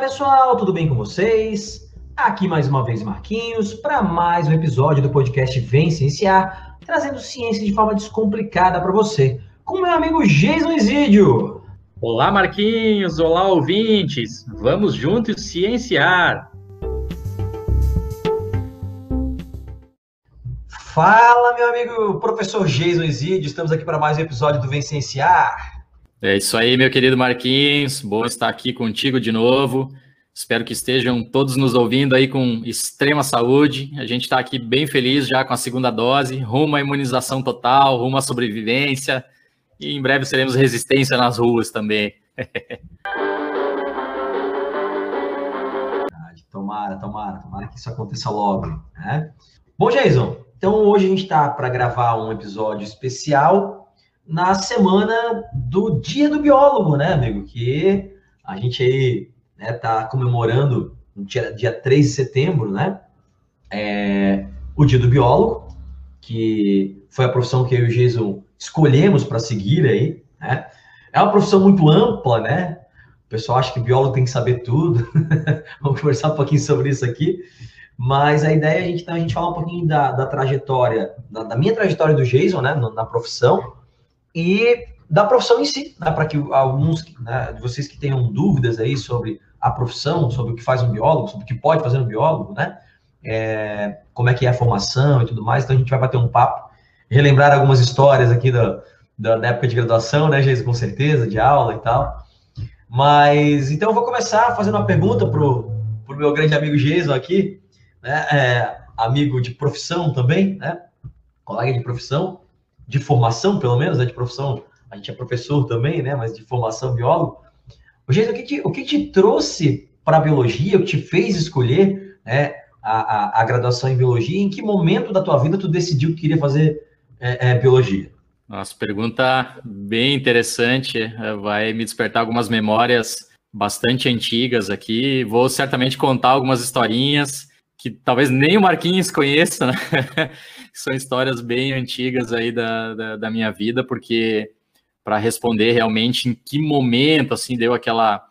Pessoal, tudo bem com vocês? Aqui mais uma vez Marquinhos para mais um episódio do podcast Vem Cienciar, trazendo ciência de forma descomplicada para você, com meu amigo Jason Isidio. Olá Marquinhos, olá ouvintes, vamos juntos cienciar. Fala meu amigo professor Jason Isidio, estamos aqui para mais um episódio do Vem Cienciar. É isso aí, meu querido Marquinhos. Bom estar aqui contigo de novo. Espero que estejam todos nos ouvindo aí com extrema saúde. A gente está aqui bem feliz já com a segunda dose, rumo à imunização total, rumo à sobrevivência. E em breve seremos resistência nas ruas também. tomara, tomara, tomara que isso aconteça logo. Né? Bom, Jason, então hoje a gente está para gravar um episódio especial na semana do Dia do Biólogo, né, amigo? Que a gente aí né, tá comemorando no dia, dia 3 de setembro, né? É, o Dia do Biólogo, que foi a profissão que eu e o Jason escolhemos para seguir aí, né? É uma profissão muito ampla, né? O pessoal acha que biólogo tem que saber tudo. Vamos conversar um pouquinho sobre isso aqui. Mas a ideia é a gente, a gente falar um pouquinho da, da trajetória, da, da, minha trajetória do Jason, né, na profissão, e da profissão em si, né, para que alguns né, de vocês que tenham dúvidas aí sobre a profissão, sobre o que faz um biólogo, sobre o que pode fazer um biólogo, né, é, como é que é a formação e tudo mais, então a gente vai bater um papo, relembrar algumas histórias aqui da, da, da época de graduação, né, Geis, com certeza, de aula e tal, mas, então eu vou começar fazendo uma pergunta pro, pro meu grande amigo Jason aqui, né, é, amigo de profissão também, né, colega de profissão, de formação, pelo menos, né, de profissão, a gente é professor também, né, mas de formação biólogo. O, jeito, o, que, te, o que te trouxe para a biologia, o que te fez escolher né, a, a, a, graduação em biologia, em que momento da tua vida tu decidiu que queria fazer é, é, biologia? Nossa, pergunta bem interessante, é, vai me despertar algumas memórias bastante antigas aqui, vou certamente contar algumas historinhas que talvez nem o Marquinhos conheça, né? São histórias bem antigas aí da, da, da minha vida, porque para responder realmente em que momento assim deu aquela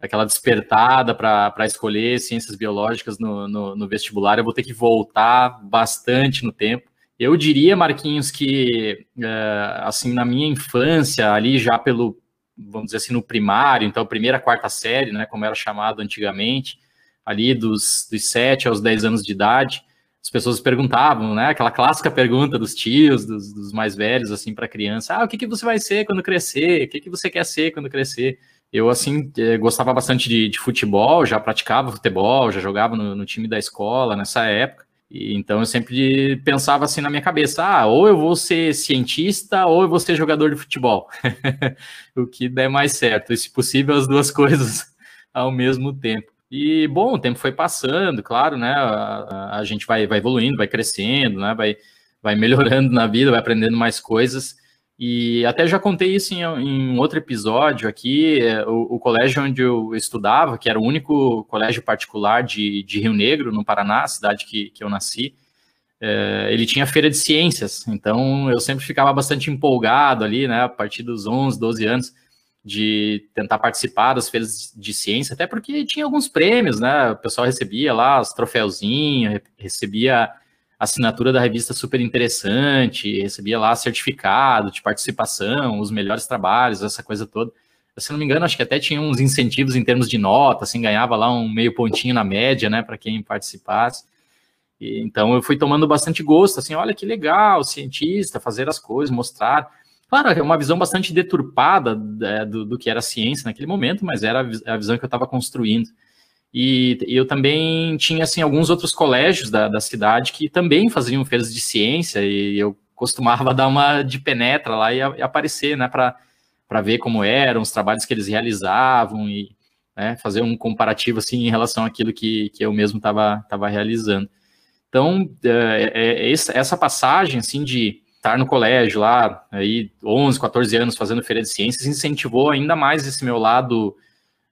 aquela despertada para escolher ciências biológicas no, no, no, vestibular, eu vou ter que voltar bastante no tempo. Eu diria, Marquinhos, que é, assim na minha infância, ali já pelo, vamos dizer assim, no primário, então primeira, quarta série, né, como era chamado antigamente, ali dos, dos 7 aos 10 anos de idade, as pessoas perguntavam, né? Aquela clássica pergunta dos tios, dos, dos mais velhos, assim, para criança: ah, o que, que você vai ser quando crescer? O que, que você quer ser quando crescer? Eu, assim, eh, gostava bastante de, de futebol, já praticava futebol, já jogava no, no, time da escola nessa época. E, então, eu sempre pensava assim na minha cabeça: ah, ou eu vou ser cientista, ou eu vou ser jogador de futebol. o que der mais certo, e se possível, as duas coisas ao mesmo tempo. E, bom, o tempo foi passando, claro, né? A, a, gente vai, vai evoluindo, vai crescendo, né? Vai, vai melhorando na vida, vai aprendendo mais coisas. E até já contei isso em, em outro episódio aqui. É, o, o, colégio onde eu estudava, que era o único colégio particular de, de Rio Negro, no Paraná, cidade que, que eu nasci, é, ele tinha feira de ciências. Então eu sempre ficava bastante empolgado ali, né? A partir dos 11, 12 anos de tentar participar das feiras de ciência, até porque tinha alguns prêmios, né? O pessoal recebia lá os troféuzinhos, recebia assinatura da revista super interessante, recebia lá certificado de participação, os melhores trabalhos, essa coisa toda. Se não me engano, acho que até tinha uns incentivos em termos de nota, assim, ganhava lá um meio pontinho na média, né, para quem participasse. E, então eu fui tomando bastante gosto, assim, olha que legal, cientista, fazer as coisas, mostrar. Claro, é uma visão bastante deturpada é, do, do, que era a ciência naquele momento, mas era a visão que eu estava construindo. E, e, eu também tinha, assim, alguns outros colégios da, da cidade que também faziam feiras de ciência, e eu costumava dar uma de penetra lá e, e aparecer, né, para ver como eram os trabalhos que eles realizavam e né, fazer um comparativo, assim, em relação àquilo que, que eu mesmo estava realizando. Então, é, é, essa passagem, assim, de estar no colégio lá, aí 11, 14 anos fazendo feira de ciências, incentivou ainda mais esse meu lado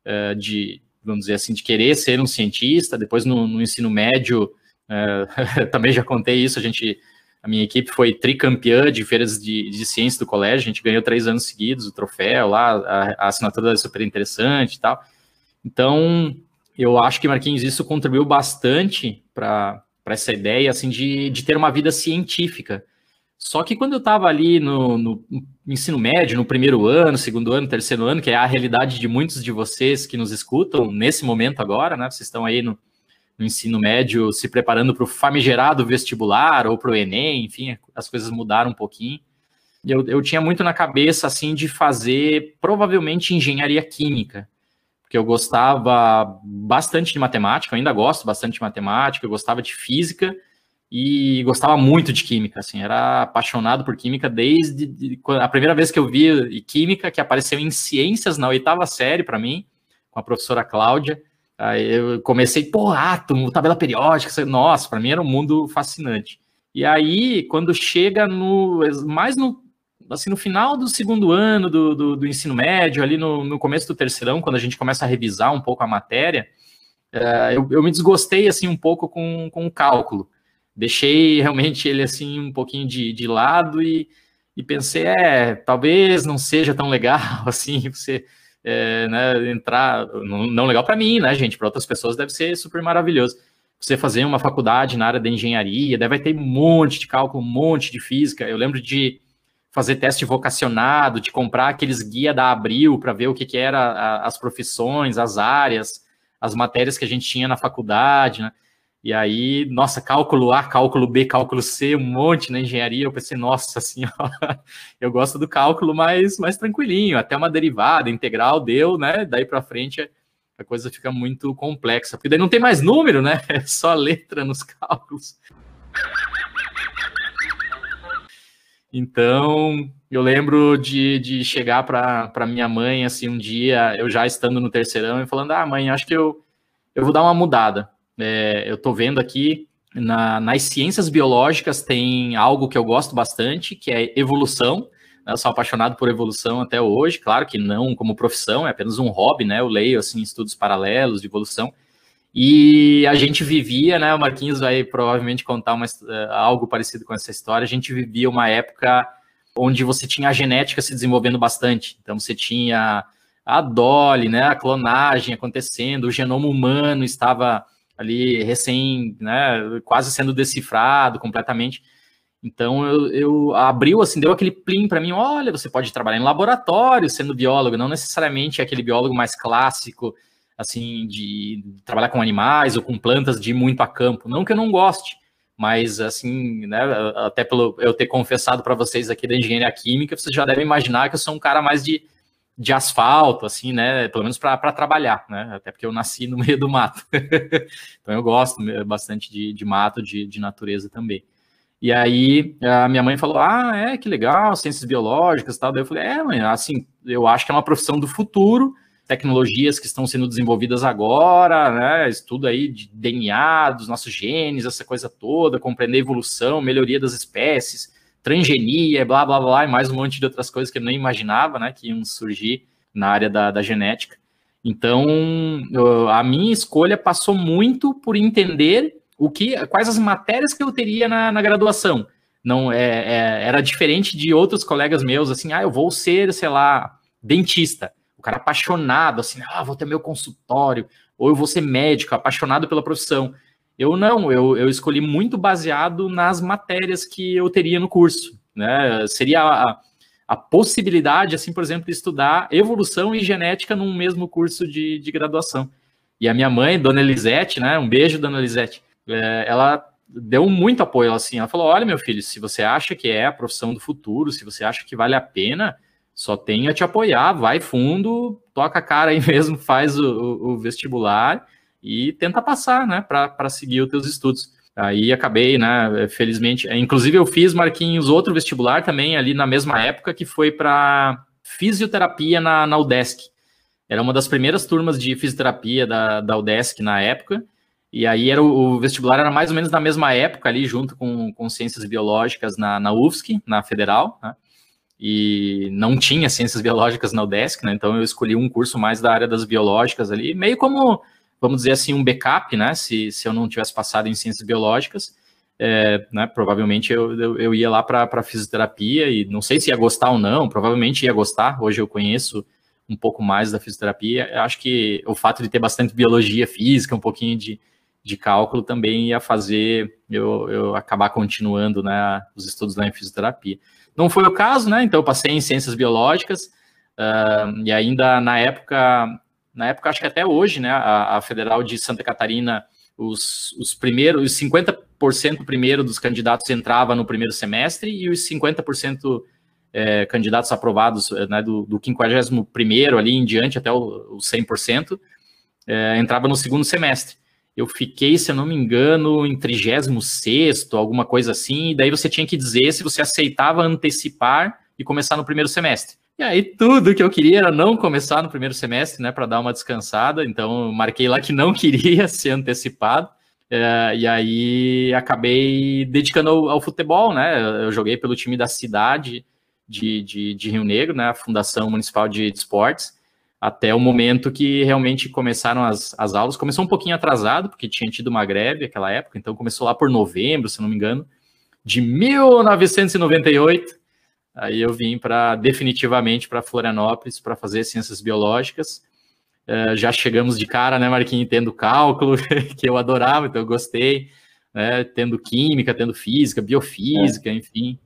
uh, de, vamos dizer assim, de querer ser um cientista. Depois no, no ensino médio, uh, também já contei isso, a gente, a minha equipe foi tricampeã de feiras de, de ciência do colégio, a gente ganhou três anos seguidos o troféu lá, a, a assinatura é super interessante e tal. Então, eu acho que, Marquinhos, isso contribuiu bastante para essa ideia assim de, de ter uma vida científica. Só que quando eu estava ali no, no, ensino médio, no primeiro ano, segundo ano, terceiro ano, que é a realidade de muitos de vocês que nos escutam nesse momento agora, né? Vocês estão aí no, no ensino médio se preparando para o famigerado vestibular ou para o Enem, enfim, as coisas mudaram um pouquinho. Eu, eu tinha muito na cabeça, assim, de fazer provavelmente engenharia química, porque eu gostava bastante de matemática, eu ainda gosto bastante de matemática, eu gostava de física, e gostava muito de química, assim, era apaixonado por química desde a primeira vez que eu vi química, que apareceu em ciências na oitava série para mim, com a professora Cláudia. Aí eu comecei, pô, átomo, tabela periódica, nossa, para mim era um mundo fascinante. E aí, quando chega no mais no assim no final do segundo ano do, do, do ensino médio, ali no, no, começo do terceirão, quando a gente começa a revisar um pouco a matéria, é, eu, eu, me desgostei assim um pouco com, com o cálculo deixei realmente ele assim um pouquinho de, de lado e, e pensei, é, talvez não seja tão legal assim você é, né, entrar, não, não legal para mim, né, gente? Para outras pessoas deve ser super maravilhoso. Você fazer uma faculdade na área da engenharia, deve ter um monte de cálculo, um monte de física. Eu lembro de fazer teste vocacionado, de comprar aqueles guia da Abril para ver o que, que era as profissões, as áreas, as matérias que a gente tinha na faculdade, né? E aí, nossa, cálculo A, cálculo B, cálculo C, um monte na engenharia. Eu pensei, nossa senhora, eu gosto do cálculo mais, mais tranquilinho, até uma derivada integral deu, né? Daí para frente a coisa fica muito complexa, porque daí não tem mais número, né? É só letra nos cálculos. Então, eu lembro de, de chegar para minha mãe, assim, um dia, eu já estando no terceirão, e falando: Ah, mãe, acho que eu, eu vou dar uma mudada é, eu estou vendo aqui na, nas ciências biológicas tem algo que eu gosto bastante, que é evolução. Né? Eu sou apaixonado por evolução até hoje, claro que não como profissão, é apenas um hobby, né? Eu leio assim estudos paralelos de evolução. E a gente vivia, né? O Marquinhos vai provavelmente contar uma, é, algo parecido com essa história. A gente vivia uma época onde você tinha a genética se desenvolvendo bastante. Então você tinha a Dolly, né? A clonagem acontecendo, o genoma humano estava ali recém, né, quase sendo decifrado completamente. Então eu, eu abriu assim, deu aquele plim para mim, olha, você pode trabalhar em laboratório sendo biólogo, não necessariamente aquele biólogo mais clássico, assim, de trabalhar com animais ou com plantas de ir muito a campo. Não que eu não goste, mas assim, né, até pelo eu ter confessado para vocês aqui da engenharia química, vocês já devem imaginar que eu sou um cara mais de de asfalto, assim, né? Pelo menos para trabalhar, né? Até porque eu nasci no meio do mato. então eu gosto bastante de, de mato, de, de natureza também. E aí a minha mãe falou: Ah, é, que legal, ciências biológicas e tal. Daí eu falei, é, mãe, assim, eu acho que é uma profissão do futuro, tecnologias que estão sendo desenvolvidas agora, né? Estudo aí de DNA, dos nossos genes, essa coisa toda, compreender evolução, melhoria das espécies transgenia, blá, blá, blá, e mais um monte de outras coisas que eu nem imaginava, né, que iam surgir na área da, da genética. Então, a minha escolha passou muito por entender o que, quais as matérias que eu teria na, na graduação. Não é, é, era diferente de outros colegas meus, assim, ah, eu vou ser, sei lá, dentista. O cara apaixonado, assim, ah, vou ter meu consultório, ou eu vou ser médico, apaixonado pela profissão. Eu não, eu, eu escolhi muito baseado nas matérias que eu teria no curso. Né? Seria a, a possibilidade, assim, por exemplo, de estudar evolução e genética num mesmo curso de, de graduação. E a minha mãe, Dona Elisete, né? Um beijo, Dona Elisete. É, ela deu muito apoio, assim. Ela falou: olha, meu filho, se você acha que é a profissão do futuro, se você acha que vale a pena, só tem a te apoiar, vai fundo, toca a cara aí mesmo, faz o, o, o vestibular e tenta passar, né, para seguir os teus estudos. Aí acabei, né, felizmente, é, inclusive eu fiz, Marquinhos, outro vestibular também ali na mesma época, que foi para fisioterapia na, na UDESC. Era uma das primeiras turmas de fisioterapia da, da UDESC na época, e aí era o, o, vestibular era mais ou menos na mesma época ali, junto com, com ciências biológicas na, na UFSC, na Federal, né? E não tinha ciências biológicas na UDESC, né? Então eu escolhi um curso mais da área das biológicas ali, meio como vamos dizer assim, um backup, né? Se, se eu não tivesse passado em ciências biológicas, é, né, provavelmente eu, eu, eu ia lá para fisioterapia e não sei se ia gostar ou não, provavelmente ia gostar. Hoje eu conheço um pouco mais da fisioterapia. Eu acho que o fato de ter bastante biologia física, um pouquinho de, de cálculo também ia fazer eu, eu acabar continuando né, os estudos lá em fisioterapia. Não foi o caso, né? Então eu passei em ciências biológicas uh, e ainda na época, na época acho que até hoje, né? A, a Federal de Santa Catarina, os, os primeiros, os 50% primeiro dos candidatos entrava no primeiro semestre e os 50% é, candidatos aprovados né, do, do 51 ali em diante até o, o 100% é, entrava no segundo semestre. Eu fiquei, se eu não me engano, em 36, alguma coisa assim, e daí você tinha que dizer se você aceitava antecipar e começar no primeiro semestre. E aí tudo que eu queria era não começar no primeiro semestre, né, para dar uma descansada. Então marquei lá que não queria ser antecipado. É, e aí acabei dedicando ao, ao, futebol, né? Eu joguei pelo time da cidade de, de, de Rio Negro, né? A Fundação Municipal de, Esportes até o momento que realmente começaram as, as aulas. Começou um pouquinho atrasado, porque tinha tido uma greve naquela época, então começou lá por novembro, se não me engano, de 1998. Aí eu vim para definitivamente para Florianópolis para fazer ciências biológicas. Uh, já chegamos de cara, né, Marquinhos, tendo cálculo, que eu adorava, então eu gostei, né, tendo química, tendo física, biofísica, é. enfim.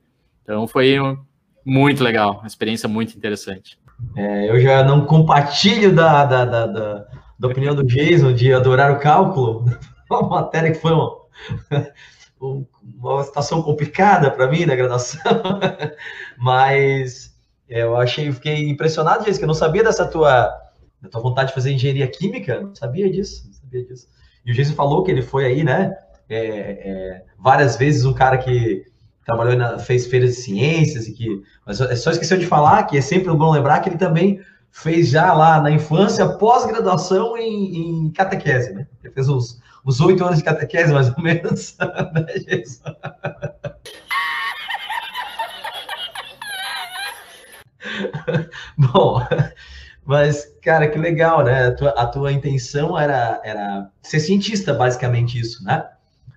Então foi um, muito legal, uma experiência muito interessante. É, eu já não compartilho da, da, da, da, da opinião do Jason de adorar o cálculo, uma matéria que foi uma, uma situação complicada para mim na graduação, mas é, eu achei, fiquei impressionado, que eu não sabia dessa tua, da tua vontade de fazer engenharia química, não sabia disso, não sabia disso. E o Jason falou que ele foi aí, né, é, é, várias vezes um cara que trabalhou na, fez feiras de ciências e que, mas é só esqueceu de falar que é sempre bom lembrar que ele também fez já lá na infância pós-graduação em, em, catequese, né? Ele fez uns oito anos de catequese, mais ou menos. né, Bom, mas, cara, que legal, né? A tua, a tua intenção era, era ser cientista, basicamente isso, né?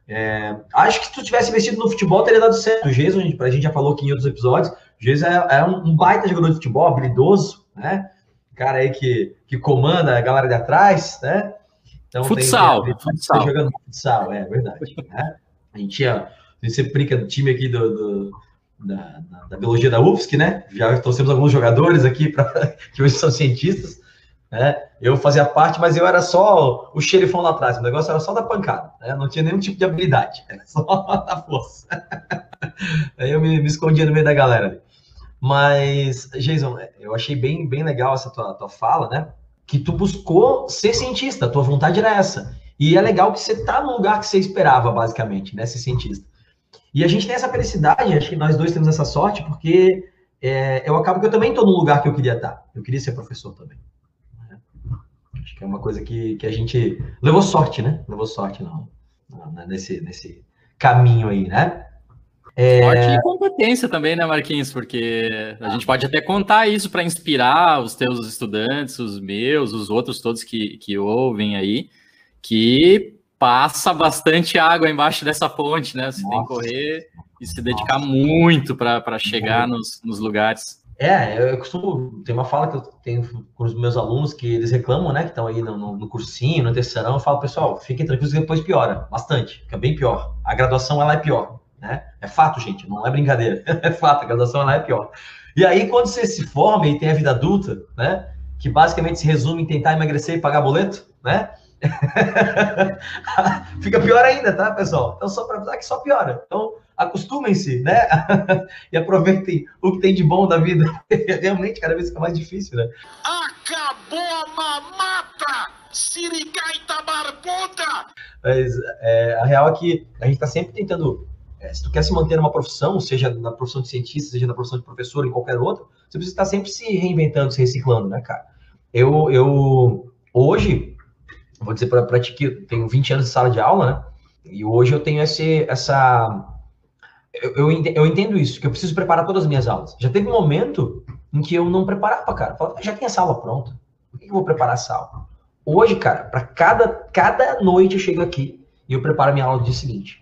É, acho que se tu tivesse investido no futebol, teria dado certo. O Jason, a gente já falou aqui em outros episódios, o Jason é, é um, baita jogador de futebol, habilidoso, né? Cara aí que, que comanda a galera de atrás, né? Então, futsal, tem, futsal. Tá jogando futsal, é verdade. Né? A gente a gente sempre brinca do time aqui do, do da, da, da, biologia da UFSC, né? Já trouxemos alguns jogadores aqui pra, que hoje são cientistas. Né? Eu fazia parte, mas eu era só o xerifão lá atrás. O negócio era só da pancada, né? Não tinha nenhum tipo de habilidade, era só da força. Aí eu me, me, escondia no meio da galera. Mas, Jason, eu achei bem, bem legal essa tua, tua fala, né? Que tu buscou ser cientista, tua vontade era essa. E é legal que você tá no lugar que você esperava, basicamente, né? Ser cientista. E a gente tem essa felicidade, acho que nós dois temos essa sorte, porque é, eu acabo que eu também estou no lugar que eu queria estar. Eu queria ser professor também. Acho que é uma coisa que, que a gente levou sorte, né? Levou sorte não nesse, nesse caminho aí, né? É... Sorte e competência também, né, Marquinhos? Porque a gente pode até contar isso para inspirar os teus estudantes, os meus, os outros todos que, que ouvem aí, que passa bastante água embaixo dessa ponte, né? Você Nossa. tem que correr e se dedicar Nossa. muito para chegar nos, nos lugares. É, eu costumo. Tem uma fala que eu tenho com os meus alunos que eles reclamam, né? Que estão aí no, no, no, cursinho, no terceirão. Eu falo, pessoal, fiquem tranquilos que depois piora bastante, fica bem pior. A graduação ela é pior, né? É fato, gente, não é brincadeira. É fato, a graduação ela é pior. E aí, quando você se forma e tem a vida adulta, né? Que basicamente se resume em tentar emagrecer e pagar boleto, né? fica pior ainda, tá, pessoal? Então, só para avisar que só piora. Então, acostumem-se, né? e aproveitem o que tem de bom da vida. Realmente, cada vez fica mais difícil, né? Acabou a mamata! Siricaita barbuda! Mas é, a real é que a gente está sempre tentando. É, se tu quer se manter numa profissão, seja na profissão de cientista, seja na profissão de professor, em qualquer outra, você precisa estar sempre se reinventando, se reciclando, né, cara? Eu, eu hoje, vou dizer para ti que eu tenho 20 anos de sala de aula, né? E hoje eu tenho esse, essa, eu, eu entendo isso, que eu preciso preparar todas as minhas aulas. Já teve um momento em que eu não preparava, cara. Eu falava, já tem essa aula pronta. Por que eu vou preparar essa aula? Hoje, cara, para cada, cada noite eu chego aqui e eu preparo a minha aula do dia seguinte.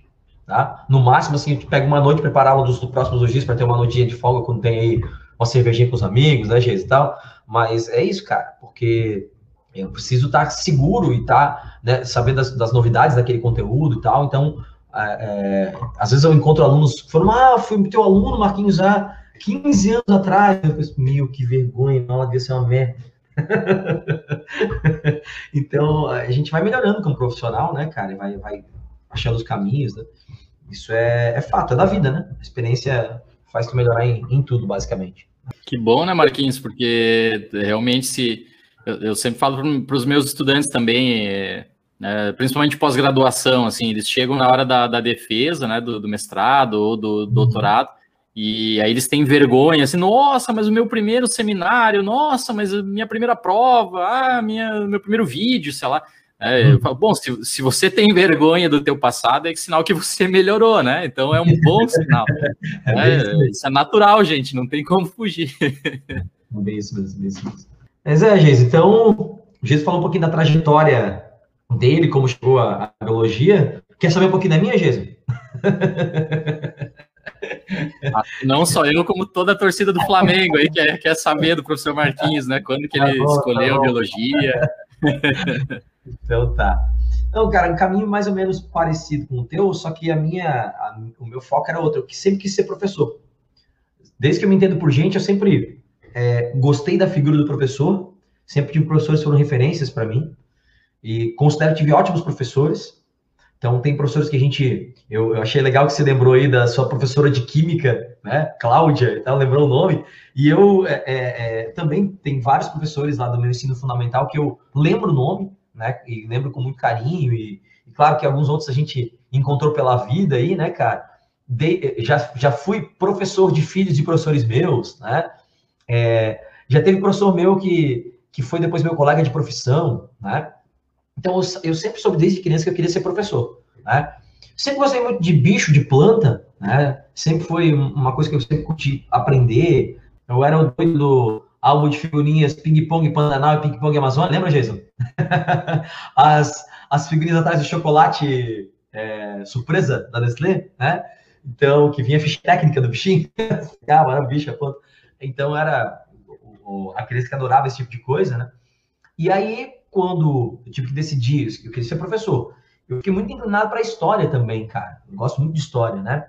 Tá? No máximo, assim, eu pego uma noite, preparo a aula dos, dos próximos dois dias para ter uma noitinha de folga quando tem aí uma cervejinha com os amigos, né, Geis e tal. Mas é isso, cara, porque eu preciso estar tá seguro e estar tá, né, sabendo das, das, novidades daquele conteúdo e tal. Então, é, é, às vezes eu encontro alunos que falam, ah, fui teu aluno, Marquinhos, há 15 anos atrás. Eu penso, meu, que vergonha, não, devia ser uma merda. então, a gente vai melhorando como profissional, né, cara? Vai, vai achando os caminhos, né? Isso é, é fato, é da vida, né? A experiência faz tu melhorar em, em tudo, basicamente. Que bom, né, Marquinhos? Porque realmente se eu, eu sempre falo para os meus estudantes também, é, né, principalmente pós-graduação, assim, eles chegam na hora da, da defesa, né, do, do, mestrado ou do uhum. doutorado, e aí eles têm vergonha, assim, nossa, mas o meu primeiro seminário, nossa, mas a minha primeira prova, ah, minha, meu primeiro vídeo, sei lá. É, eu falo, bom, se, se você tem vergonha do teu passado, é sinal que você melhorou, né? Então é um bom sinal. É, é, isso é natural, gente, não tem como fugir. É bem isso mesmo, bem isso mesmo. Mas é, Geis, então, o Geis falou um pouquinho da trajetória dele, como chegou a, a biologia. Quer saber um pouquinho da minha, Geis? Ah, não só eu, como toda a torcida do Flamengo aí quer, quer saber do professor Marquinhos, né? Quando que ele tá bom, escolheu tá biologia. Então tá. Não, cara, um caminho mais ou menos parecido com o teu, só que a minha, a, o meu foco era outro. Eu sempre quis ser professor. Desde que eu me entendo por gente, eu sempre é, gostei da figura do professor. Sempre tive professores que foram referências para mim. E considero que tive ótimos professores. Então, tem professores que a gente. Eu, eu, achei legal que você lembrou aí da sua professora de química, né? Cláudia e lembrou o nome. E eu é, é, é, também tem vários professores lá do meu ensino fundamental que eu lembro o nome, né? E lembro com muito carinho. E, e claro que alguns outros a gente encontrou pela vida aí, né, cara? De, já, já fui professor de filhos de professores meus, né? É, já teve professor meu que, que foi depois meu colega de profissão, né? Então, eu, eu, sempre soube desde criança que eu queria ser professor, né? Sempre gostei muito de bicho, de planta, né? Sempre foi uma coisa que eu sempre curti aprender. Eu era o doido do álbum de figurinhas ping-pong Pantanal e ping-pong Amazônia, lembra, Jason? as, as figurinhas atrás do chocolate é, surpresa da Nestlé, né? Então, que vinha a ficha técnica do bichinho. ah, era bicho, a planta. Então, era o, a criança que adorava esse tipo de coisa, né? E aí, quando eu tive que decidir, eu queria ser professor, eu fiquei muito inclinado para história também, cara. Eu gosto muito de história, né?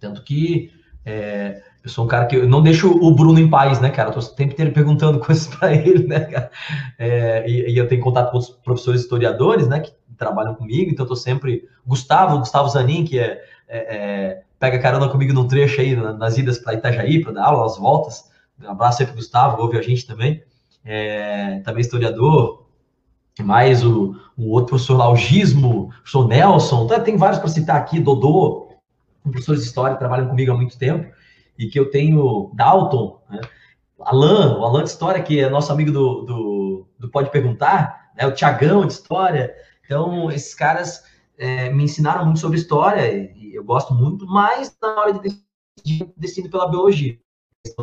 Tanto que é, eu sou um cara que eu não deixo o Bruno em paz, né, cara? Eu tô o tempo inteiro perguntando coisas para ele, né, cara? É, e, e, eu tenho contato com os professores historiadores, né, que trabalham comigo, então eu tô sempre. Gustavo, Gustavo Zanin, que é, é, é pega carona comigo num trecho aí, nas idas para Itajaí, para dar aula, nas voltas. Um abraço aí pro Gustavo, ouve a gente também. É, também historiador, mais o, o outro professor lá, o Gismo, o professor Nelson, tá, tem vários para citar aqui, Dodô, professores de história que trabalham comigo há muito tempo, e que eu tenho Dalton, né? Alan, o Alan de História, que é nosso amigo do, do, do Pode Perguntar, né? o Tiagão de História. Então, esses caras é, me ensinaram muito sobre história, e eu gosto muito, mas na hora de decidir, decido pela biologia.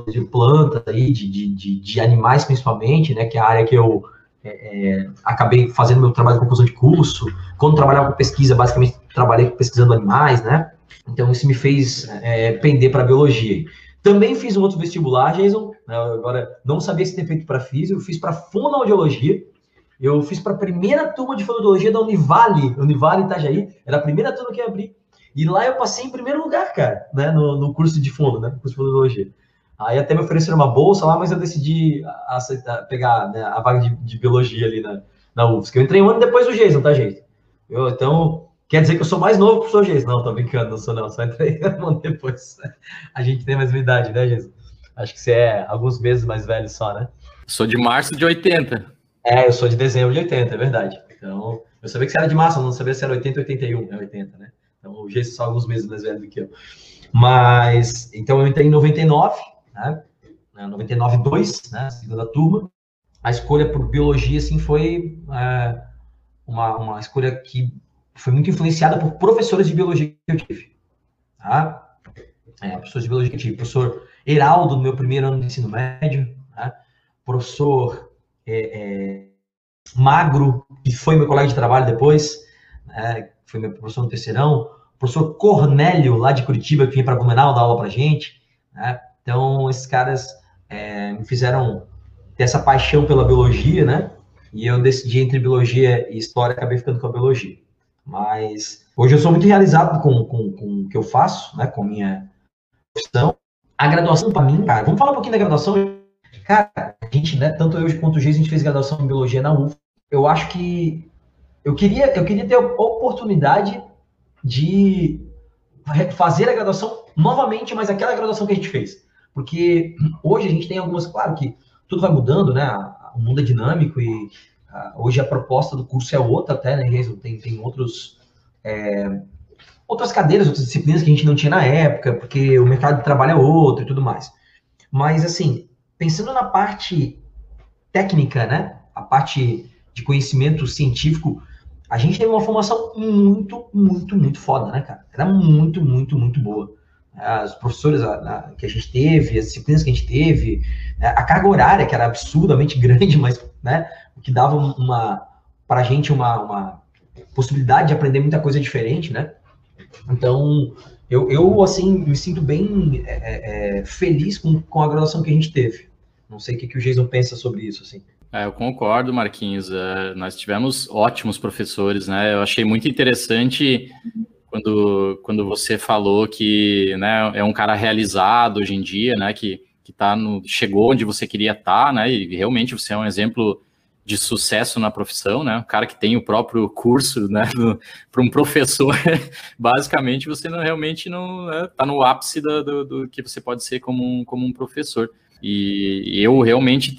De plantas, de, de, de, de animais principalmente, né? que é a área que eu é, é, acabei fazendo meu trabalho de conclusão de curso. Quando trabalhava com pesquisa, basicamente trabalhei pesquisando animais, né? Então isso me fez é, pender para biologia. Também fiz um outro vestibular, Jason. Né? Agora não sabia se ter feito para físico, fiz para fonoaudiologia. Eu fiz para a primeira turma de fonoaudiologia da Univale, Univale Itajaí. Era a primeira turma que eu abri. E lá eu passei em primeiro lugar, cara, né? No, no curso de fono, né? curso de fonoaudiologia. Aí até me ofereceram uma bolsa lá, mas eu decidi aceitar, pegar né, a vaga de, de, biologia ali na, na UFSC. Eu entrei um ano depois do Jason, tá, gente? Eu, então, quer dizer que eu sou mais novo que o professor Jason. Não, tô brincando, não sou não, só entrei um ano depois. A gente tem a mesma idade, né, Jason? Acho que você é alguns meses mais velho só, né? Sou de março de 80. É, eu sou de dezembro de 80, é verdade. Então, eu sabia que você era de março, eu não sabia se era 80 ou 81, é 80, né? Então, o Jason é só alguns meses mais velho do que eu. Mas, então eu entrei em 99, né? 99-2, né? Segunda turma. A escolha por biologia, assim, foi é, uma, uma escolha que foi muito influenciada por professores de biologia que eu tive. Tá? É, professores de biologia que eu tive. Professor Heraldo, no meu primeiro ano de ensino médio. Tá? Professor é, é, Magro, que foi meu colega de trabalho depois, né? foi meu professor no terceirão. Professor Cornélio, lá de Curitiba, que vinha para Blumenau dar aula para gente. Né? Então, esses caras é, me fizeram ter essa paixão pela biologia, né? E eu decidi entre biologia e história, acabei ficando com a biologia. Mas hoje eu sou muito realizado com, com, com o que eu faço, né? Com minha profissão. A graduação, para mim, cara, vamos falar um pouquinho da graduação. Cara, a gente, né, tanto eu quanto o Geis, a gente fez graduação em biologia na UF. Eu acho que eu queria, eu queria ter a oportunidade de fazer a graduação novamente, mas aquela graduação que a gente fez. Porque hoje a gente tem algumas, claro que tudo vai mudando, né? O mundo é dinâmico e hoje a proposta do curso é outra até, né? Tem, tem outros, é, outras cadeiras, outras disciplinas que a gente não tinha na época, porque o mercado de trabalho é outro e tudo mais. Mas, assim, pensando na parte técnica, né? A parte de conhecimento científico, a gente teve uma formação muito, muito, muito foda, né, cara? Era muito, muito, muito boa. As professores que a gente teve, as disciplinas que a gente teve, né, a carga horária, que era absurdamente grande, mas, né, que dava uma, para a gente uma, uma possibilidade de aprender muita coisa diferente, né? Então, eu, eu assim, me sinto bem é, é, é, feliz com, com a graduação que a gente teve. Não sei o que, que o Jason pensa sobre isso, assim. É, eu concordo, Marquinhos. É, nós tivemos ótimos professores, né? Eu achei muito interessante quando, quando você falou que né, é um cara realizado hoje em dia, né? Que, que tá no, chegou onde você queria estar, tá, né? E realmente você é um exemplo de sucesso na profissão, né? O cara que tem o próprio curso, né? Para um professor, basicamente você não realmente não está né, no ápice do, do, do, que você pode ser como um, como um professor. E eu realmente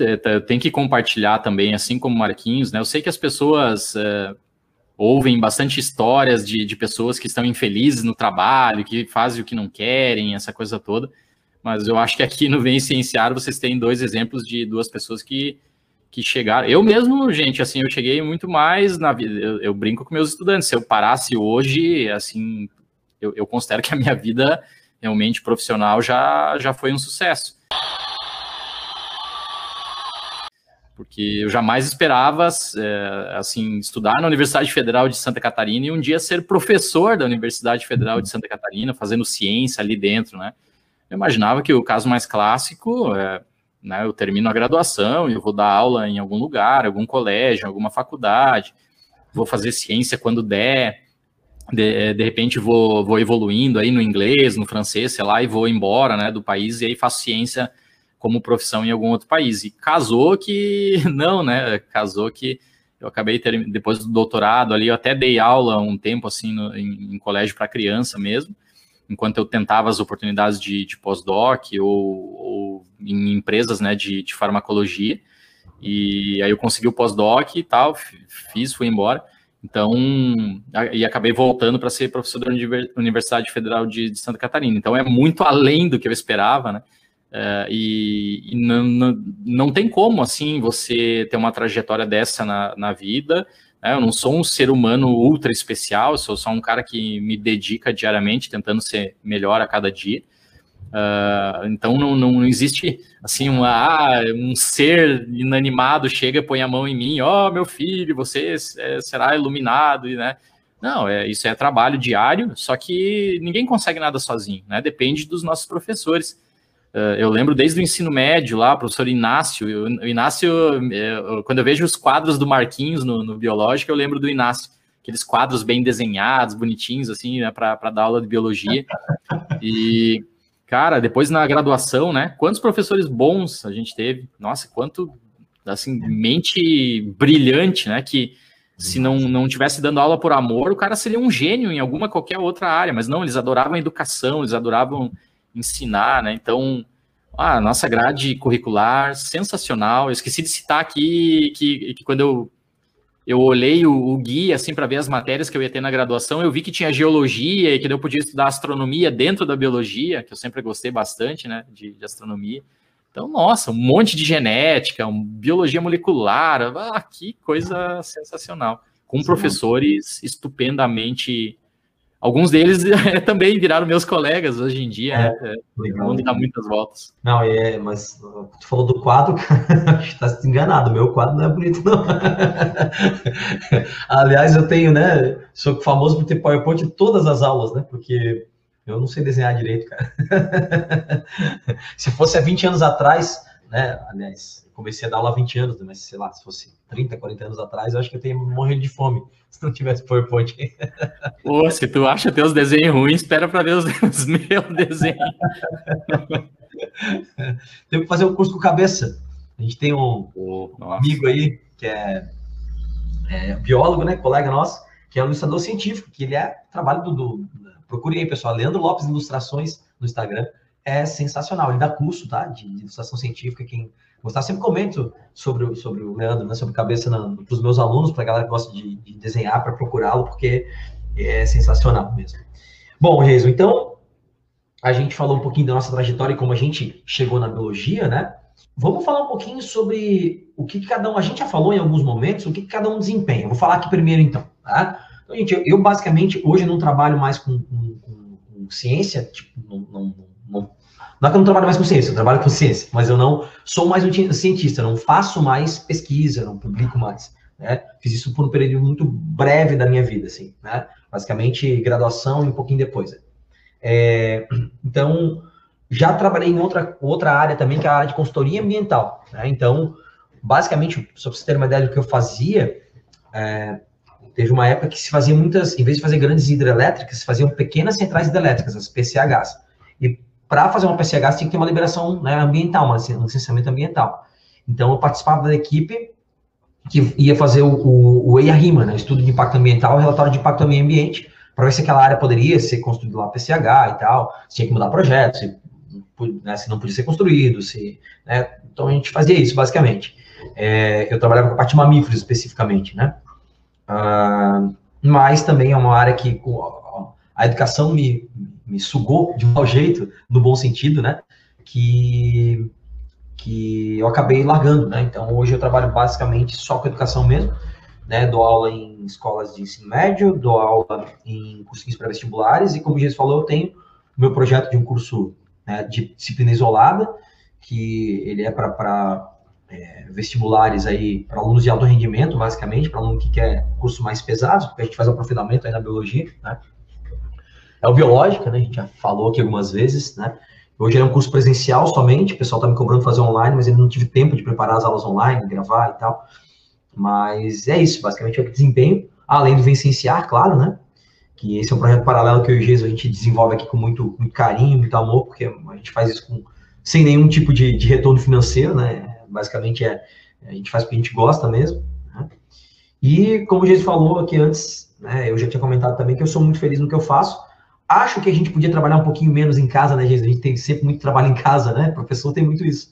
tenho que compartilhar também, assim como Marquinhos, né? Eu sei que as pessoas é, ouvem bastante histórias de, de pessoas que estão infelizes no trabalho, que fazem o que não querem, essa coisa toda. Mas eu acho que aqui no Vem Cienciar vocês têm dois exemplos de duas pessoas que que chegaram. Eu mesmo, gente, assim, eu cheguei muito mais na vida. Eu, eu, brinco com meus estudantes. Se eu parasse hoje, assim, eu, eu, considero que a minha vida realmente profissional já, já foi um sucesso. Porque eu jamais esperava, é, assim, estudar na Universidade Federal de Santa Catarina e um dia ser professor da Universidade Federal de Santa Catarina, fazendo ciência ali dentro, né? Eu imaginava que o caso mais clássico é né? Eu termino a graduação eu vou dar aula em algum lugar, algum colégio, alguma faculdade, vou fazer ciência quando der, de, de repente vou, vou evoluindo aí no inglês, no francês, sei lá, e vou embora, né, do país e aí faço ciência como profissão em algum outro país. E casou que não, né? Casou que eu acabei ter, depois do doutorado ali, eu até dei aula um tempo assim no, em, em colégio para criança mesmo enquanto eu tentava as oportunidades de, de pós-doc ou, em empresas né, de, de, farmacologia. E aí eu consegui o pós-doc e tal, fiz, fui embora. Então, e acabei voltando para ser professor da Universidade Federal de, de, Santa Catarina. Então, é muito além do que eu esperava, né? Uh, e, e não, não, não, tem como, assim, você ter uma trajetória dessa na, na vida né? Eu não sou um ser humano ultra especial, sou só um cara que me dedica diariamente tentando ser melhor a cada dia. Uh, então não, não, existe assim uma, ah, um ser inanimado chega põe a mão em mim, ó oh, meu filho, você é, será iluminado, né? Não, é, isso é trabalho diário, só que ninguém consegue nada sozinho, né? Depende dos nossos professores. Eh, eu lembro desde o ensino médio lá, professor Inácio. O Inácio, eh, quando eu vejo os quadros do Marquinhos no, no biológico, eu lembro do Inácio. Aqueles quadros bem desenhados, bonitinhos, assim, né, para dar aula de biologia. E, cara, depois na graduação, né? Quantos professores bons a gente teve? Nossa, quanto, assim, mente brilhante, né? Que se não, não tivesse dando aula por amor, o cara seria um gênio em alguma qualquer outra área. Mas não, eles adoravam a educação, eles adoravam ensinar, né? Então, a nossa grade curricular sensacional. Eu esqueci de citar aqui que, que quando eu, eu olhei o, o guia assim para ver as matérias que eu ia ter na graduação, eu vi que tinha geologia e que eu podia estudar astronomia dentro da biologia, que eu sempre gostei bastante, né, de, de astronomia. Então, nossa, um monte de genética, um, biologia molecular, ah, que coisa sensacional. Com Sim, professores estupendamente Alguns deles também viraram meus colegas hoje em dia, é, né? O mundo dá muitas voltas. Não, é, mas tu falou do quadro, está se enganado, meu quadro não é bonito, não. Aliás, eu tenho, né? Sou famoso por ter PowerPoint em todas as aulas, né? Porque Eu não sei desenhar direito, cara. se fosse há 20 anos atrás, né? Aliás, comecei a dar aula há 20 anos, mas sei lá, se fosse 30, 40 anos atrás, eu acho que eu teria morrido de fome se não tivesse PowerPoint. Pô, se tu acha teus desenhos ruins, espera para ver os, os meus desenhos. Tem que fazer um curso com cabeça. A gente tem um, um amigo aí que é, é, biólogo, né, colega nosso, que é um ilustrador científico, que ele é trabalho do, do procurem aí, pessoal, Leandro Lopes Ilustrações no Instagram, é sensacional. Ele dá curso, tá, de, de ilustração científica, quem gostar, sempre comento sobre, sobre o Leandro, né, sobre cabeça para os meus alunos, para a galera que gosta de, de desenhar, para procurá-lo, porque é sensacional mesmo. Bom, Jason, então, a gente falou um pouquinho da nossa trajetória e como a gente chegou na biologia, né? Vamos falar um pouquinho sobre o que, cada um, a gente já falou em alguns momentos, o que, cada um desempenha. Vou falar aqui primeiro, então, tá? Então, gente, eu, eu basicamente hoje não trabalho mais com, com, com, com ciência, tipo, não, não, não, não é que eu não trabalho mais com ciência, eu trabalho com ciência, mas eu não sou mais um cientista, não faço mais pesquisa, não publico mais. Né? Fiz isso por um período muito breve da minha vida, assim, né? Basicamente, graduação e um pouquinho depois. É, então, já trabalhei em outra, outra área também, que é a área de consultoria ambiental. Né? Então, basicamente, só para você ter uma ideia do que eu fazia, é, teve uma época que se fazia muitas, em vez de fazer grandes hidrelétricas, se faziam pequenas centrais hidrelétricas, as PCHs. Para fazer uma PCH, tinha que ter uma liberação né, ambiental, um licenciamento ambiental. Então, eu participava da equipe que ia fazer o, o, o EIA-RIMA, né, Estudo de Impacto Ambiental, Relatório de Impacto ao Meio Ambiente, para ver se aquela área poderia ser construída lá PCH e tal, se tinha que mudar projeto, se né, se não podia ser construído, se, né, então a gente fazia isso, basicamente. É, eu trabalhava com a parte de mamíferos, especificamente, né, ah, mas também é uma área que a educação me, me sugou de mau jeito, no bom sentido, né, que, que eu acabei largando, né, então hoje eu trabalho basicamente só com educação mesmo, né, dou aula em escolas de ensino médio, dou aula em cursinhos pré-vestibulares, e como o Jesus falou, eu tenho meu projeto de um curso né, de disciplina isolada, que ele é para é, vestibulares aí, para alunos de alto rendimento, basicamente, para aluno que quer curso mais pesados, porque a gente faz o aprofundamento aí na biologia, né? É o biológica, né? A gente já falou aqui algumas vezes, né? Hoje é um curso presencial somente, o pessoal está me cobrando fazer online, mas eu não tive tempo de preparar as aulas online, gravar e tal. Mas é isso, basicamente é o desempenho, além do Vicenciar, claro, né? que esse é um projeto paralelo que eu e o Jesus a gente desenvolve aqui com muito, muito carinho, muito amor, porque a gente faz isso com, sem nenhum tipo de, de retorno financeiro, né? Basicamente é a gente faz porque a gente gosta mesmo. Né? E como o Jesus falou aqui antes, né, eu já tinha comentado também que eu sou muito feliz no que eu faço. Acho que a gente podia trabalhar um pouquinho menos em casa, né, Jesus? A gente tem sempre muito trabalho em casa, né? O professor tem muito isso.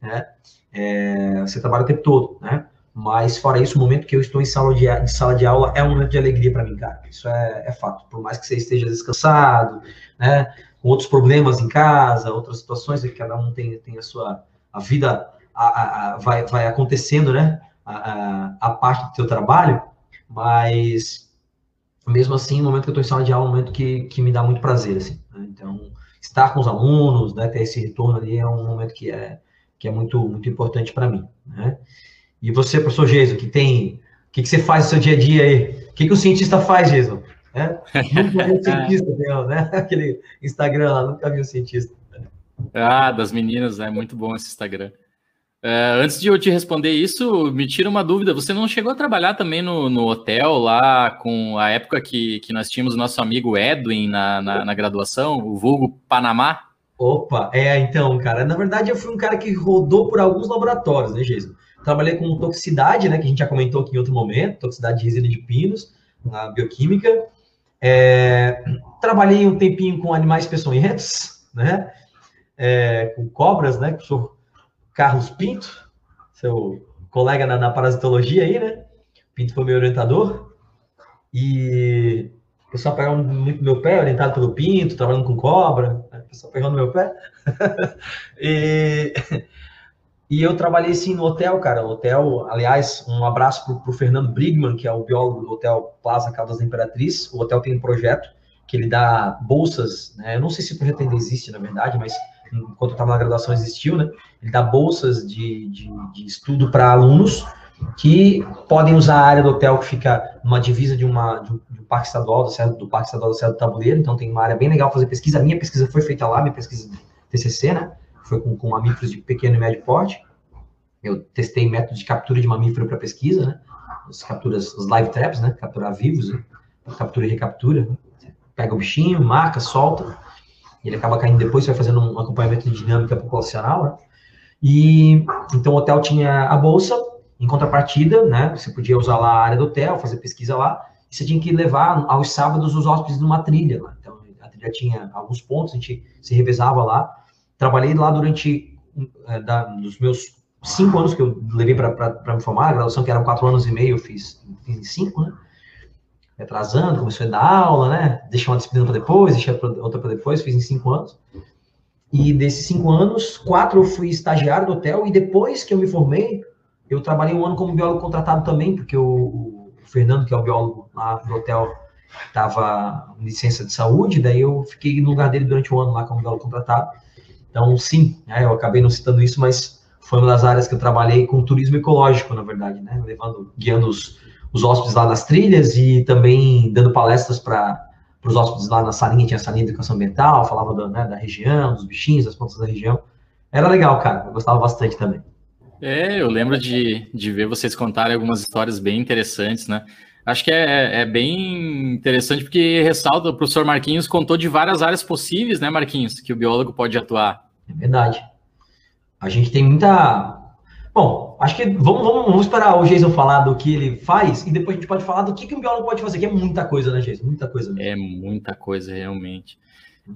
Né? É, você trabalha o tempo todo, né? Mas, fora isso, o momento que eu estou em sala de, em sala de aula é um momento de alegria para mim, cara. Isso é, é, fato. Por mais que você esteja descansado, né, com outros problemas em casa, outras situações, que cada um tem, tem a sua a vida a, a, a, vai, vai acontecendo, né? A, a, parte do seu trabalho, mas mesmo assim, o momento que eu estou em sala de aula é um momento que, que me dá muito prazer, assim. Né? Então, estar com os alunos, né, ter esse retorno ali é um momento que é, que é muito, muito importante para mim, né? E você, professor Jason, que tem. O que, que você faz no seu dia a dia aí? O que, que o cientista faz, Jason? É? Nunca vi um cientista, né? Aquele Instagram lá, nunca vi um cientista. Ah, das meninas, é muito bom esse Instagram. É, antes de eu te responder isso, me tira uma dúvida. Você não chegou a trabalhar também no, no hotel lá com a época que, que nós tínhamos nosso amigo Edwin na, na, na graduação, o vulgo Panamá? Opa, é, então, cara, na verdade eu fui um cara que rodou por alguns laboratórios, né, Jason? Trabalhei com toxicidade, né, que a gente já comentou aqui em outro momento, toxicidade de resina de pinos, na bioquímica. É, trabalhei um tempinho com animais peçonhentos, né, é, com cobras, né, o senhor Carlos Pinto, seu colega na, na parasitologia aí, né, Pinto foi meu orientador, e o pessoal pegava muito meu pé, orientado pelo Pinto, trabalhando com cobra, né, o pessoal pegando meu pé, e... E eu trabalhei sim no hotel, cara. Hotel, aliás, um abraço pro, pro Fernando Brigman, que é o biólogo do Hotel Plaza Caldas da Imperatriz. O hotel tem um projeto que ele dá bolsas, né? Eu não sei se o projeto ainda existe, na verdade, mas enquanto estava na graduação existiu, né? Ele dá bolsas de, de, de estudo para alunos que podem usar a área do hotel que fica numa divisa de, uma, de um, de um parque estadual, do, do Parque Estadual da Serra do Tabuleiro, então tem uma área bem legal fazer pesquisa. A minha pesquisa foi feita lá, minha pesquisa de TCC, né? Foi com, com mamíferos de pequeno e médio porte. Eu testei métodos de captura de mamífero para pesquisa, né? As capturas, os live traps, né? Capturar vivos, né? captura e recaptura. Pega o bichinho, marca, solta, ele acaba caindo depois, você vai fazendo um acompanhamento de dinâmica populacional, né? E então o hotel tinha a bolsa, em contrapartida, né? Você podia usar lá a área do hotel, fazer pesquisa lá, e você tinha que levar aos sábados os hóspedes numa trilha lá. Então a trilha tinha alguns pontos, a gente se revezava lá. Trabalhei lá durante é, da, dos meus cinco anos que eu levei para me formar, a graduação que eram quatro anos e meio, eu fiz, fiz em cinco, né? Atrasando, comecei a dar aula, né? Deixei uma disciplina para depois, deixei outra para depois, fiz em cinco anos. E desses cinco anos, quatro eu fui estagiário do hotel, e depois que eu me formei, eu trabalhei um ano como biólogo contratado também, porque o, Fernando, que é o biólogo lá do hotel, estava em licença de saúde, daí eu fiquei no lugar dele durante um ano lá como biólogo contratado. Então, sim, né, eu acabei não citando isso, mas foi uma das áreas que eu trabalhei com turismo ecológico, na verdade, né? Levando, guiando os, os hóspedes lá nas trilhas e também dando palestras para os hóspedes lá na salinha, tinha a salinha de educação ambiental, falava do, né, da região, dos bichinhos, das plantas da região. Era legal, cara, eu gostava bastante também. É, eu lembro de, de ver vocês contarem algumas histórias bem interessantes, né? Acho que é, é bem interessante porque ressalta, o professor Marquinhos contou de várias áreas possíveis, né, Marquinhos, que o biólogo pode atuar. É verdade. A gente tem muita. Bom, acho que vamos, vamos, vamos esperar o Jason falar do que ele faz e depois a gente pode falar do que, que um biólogo pode fazer, que é muita coisa, né, Jason? Muita coisa. Mesmo. É muita coisa, realmente.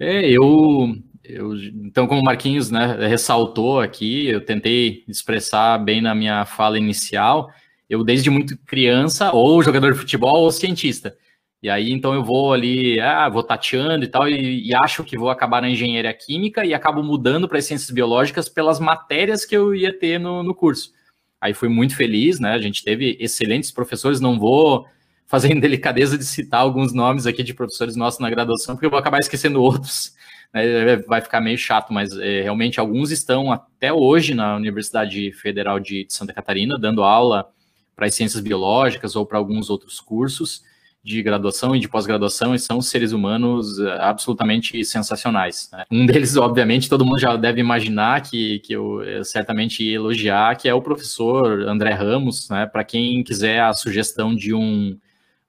É, eu, eu, então, como o Marquinhos né, ressaltou aqui, eu tentei expressar bem na minha fala inicial, eu desde muito criança, ou jogador de futebol, ou cientista. E aí, então, eu vou ali, ah, vou tateando e tal, e, e acho que vou acabar na engenharia química e acabo mudando para as ciências biológicas pelas matérias que eu ia ter no, no curso. Aí fui muito feliz, né? A gente teve excelentes professores, não vou fazer delicadeza de citar alguns nomes aqui de professores nossos na graduação, porque eu vou acabar esquecendo outros né, vai ficar meio chato, mas é, realmente alguns estão até hoje na Universidade Federal de, de Santa Catarina, dando aula para as ciências biológicas ou para alguns outros cursos de graduação e de pós-graduação e são seres humanos é, absolutamente sensacionais. Né? Um deles, obviamente, todo mundo já deve imaginar que, que eu, eu certamente ia elogiar, que é o professor André Ramos, né? para quem quiser a sugestão de um,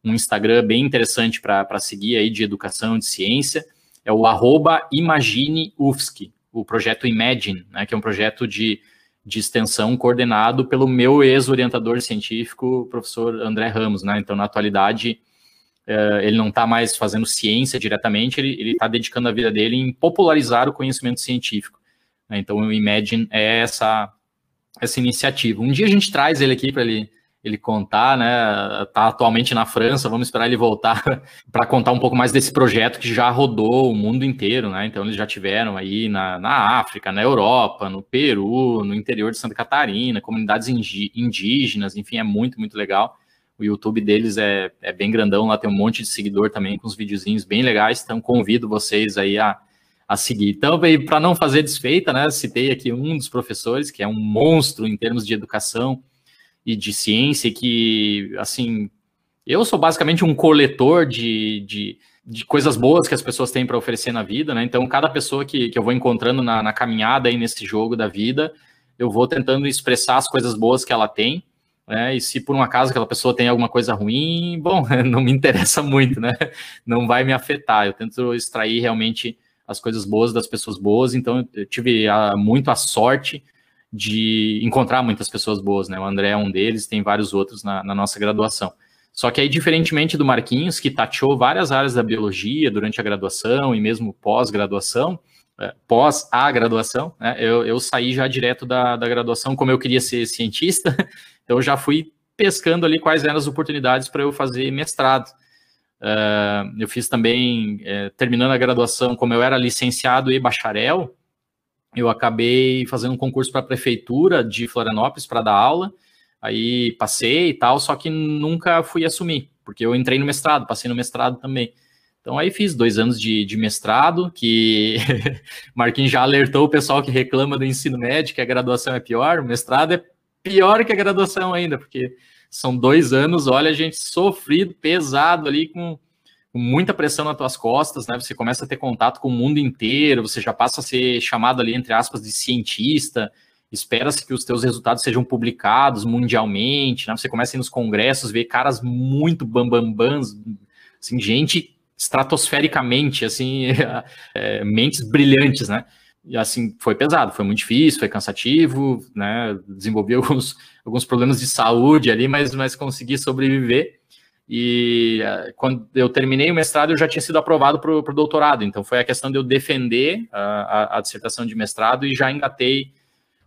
um Instagram bem interessante para seguir aí de educação, de ciência, é o arroba ImagineUFSC, o projeto Imagine, né, que é um projeto de, de extensão coordenado pelo meu ex-orientador científico, professor André Ramos. Né? Então, na atualidade, ele não está mais fazendo ciência diretamente, ele está dedicando a vida dele em popularizar o conhecimento científico. Né? Então, o Imagine é essa, essa iniciativa. Um dia a gente traz ele aqui para ele ele contar, né? Tá atualmente na França, vamos esperar ele voltar para contar um pouco mais desse projeto que já rodou o mundo inteiro, né? Então eles já tiveram aí na, na África, na Europa, no Peru, no interior de Santa Catarina, comunidades indígenas, enfim, é muito, muito legal. O YouTube deles é, é bem grandão, lá tem um monte de seguidor também com os videozinhos bem legais, então convido vocês aí a, a seguir. Então, para não fazer desfeita, né? Citei aqui um dos professores, que é um monstro em termos de educação, e de ciência que, assim, eu sou basicamente um coletor de, de, de coisas boas que as pessoas têm para oferecer na vida, né? Então, cada pessoa que, que eu vou encontrando na, na caminhada aí nesse jogo da vida, eu vou tentando expressar as coisas boas que ela tem, né? E se por um acaso aquela pessoa tem alguma coisa ruim, bom, não me interessa muito, né? Não vai me afetar. Eu tento extrair realmente as coisas boas das pessoas boas, então eu tive a, muito a sorte de encontrar muitas pessoas boas, né? O André é um deles, tem vários outros na, na nossa graduação. Só que aí, diferentemente do Marquinhos, que tateou várias áreas da biologia durante a graduação e mesmo pós-graduação, é, pós a graduação, né, eu, eu, saí já direto da, da graduação, como eu queria ser cientista, então eu já fui pescando ali quais eram as oportunidades para eu fazer mestrado. Uh, eu fiz também, uh, terminando a graduação, como eu era licenciado e bacharel, eu acabei fazendo um concurso para a prefeitura de Florianópolis para dar aula. Aí passei e tal, só que nunca fui assumir, porque eu entrei no mestrado, passei no mestrado também. Então aí fiz dois anos de, de mestrado, que Marquinhos já alertou o pessoal que reclama do ensino médio, que a graduação é pior, o mestrado é pior que a graduação ainda, porque são dois anos, olha, a gente sofrido, pesado ali, com, com, muita pressão nas tuas costas, né? Você começa a ter contato com o mundo inteiro, você já passa a ser chamado ali, entre aspas, de cientista, espera-se que os teus resultados sejam publicados mundialmente, né? Você começa a ir nos congressos, ver caras muito bambambãs, assim, gente estratosfericamente, assim, é, mentes brilhantes, né? E assim, foi pesado, foi muito difícil, foi cansativo, né? Desenvolvi alguns, alguns problemas de saúde ali, mas, mas consegui sobreviver. E uh, quando eu terminei o mestrado, eu já tinha sido aprovado para o doutorado. Então foi a questão de eu defender a, a, a dissertação de mestrado e já engatei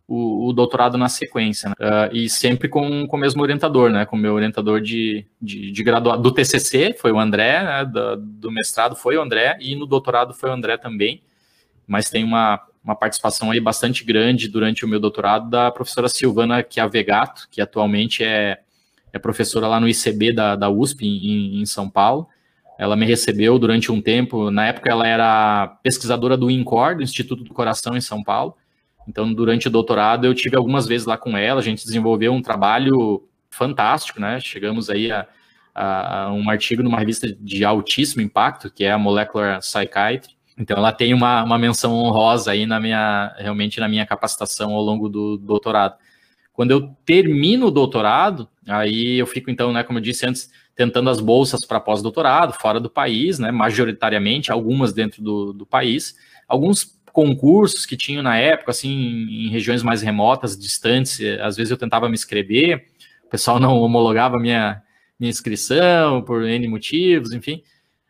o, o doutorado na sequência. Né? Uh, e sempre com, com o mesmo orientador, né? Com o meu orientador de, de, de graduado do TCC, foi o André, né? do, do mestrado foi o André, e no doutorado foi o André também mas tem uma, uma participação aí bastante grande durante o meu doutorado da professora Silvana Chiavegato, que atualmente é, é professora lá no ICB da, da USP, em, em São Paulo. Ela me recebeu durante um tempo, na época ela era pesquisadora do INCOR, do Instituto do Coração em São Paulo. Então, durante o doutorado, eu tive algumas vezes lá com ela, a gente desenvolveu um trabalho fantástico, né? Chegamos aí a, a, um artigo numa revista de altíssimo impacto, que é a Molecular Psychiatry, então ela tem uma, uma menção honrosa aí na minha, realmente na minha capacitação ao longo do doutorado. Quando eu termino o doutorado, aí eu fico então, né, como eu disse antes, tentando as bolsas para pós-doutorado fora do país, né, majoritariamente, algumas dentro do, do país, alguns concursos que tinham na época, assim, em regiões mais remotas, distantes, às vezes eu tentava me inscrever, o pessoal não homologava minha, minha inscrição por N motivos, enfim,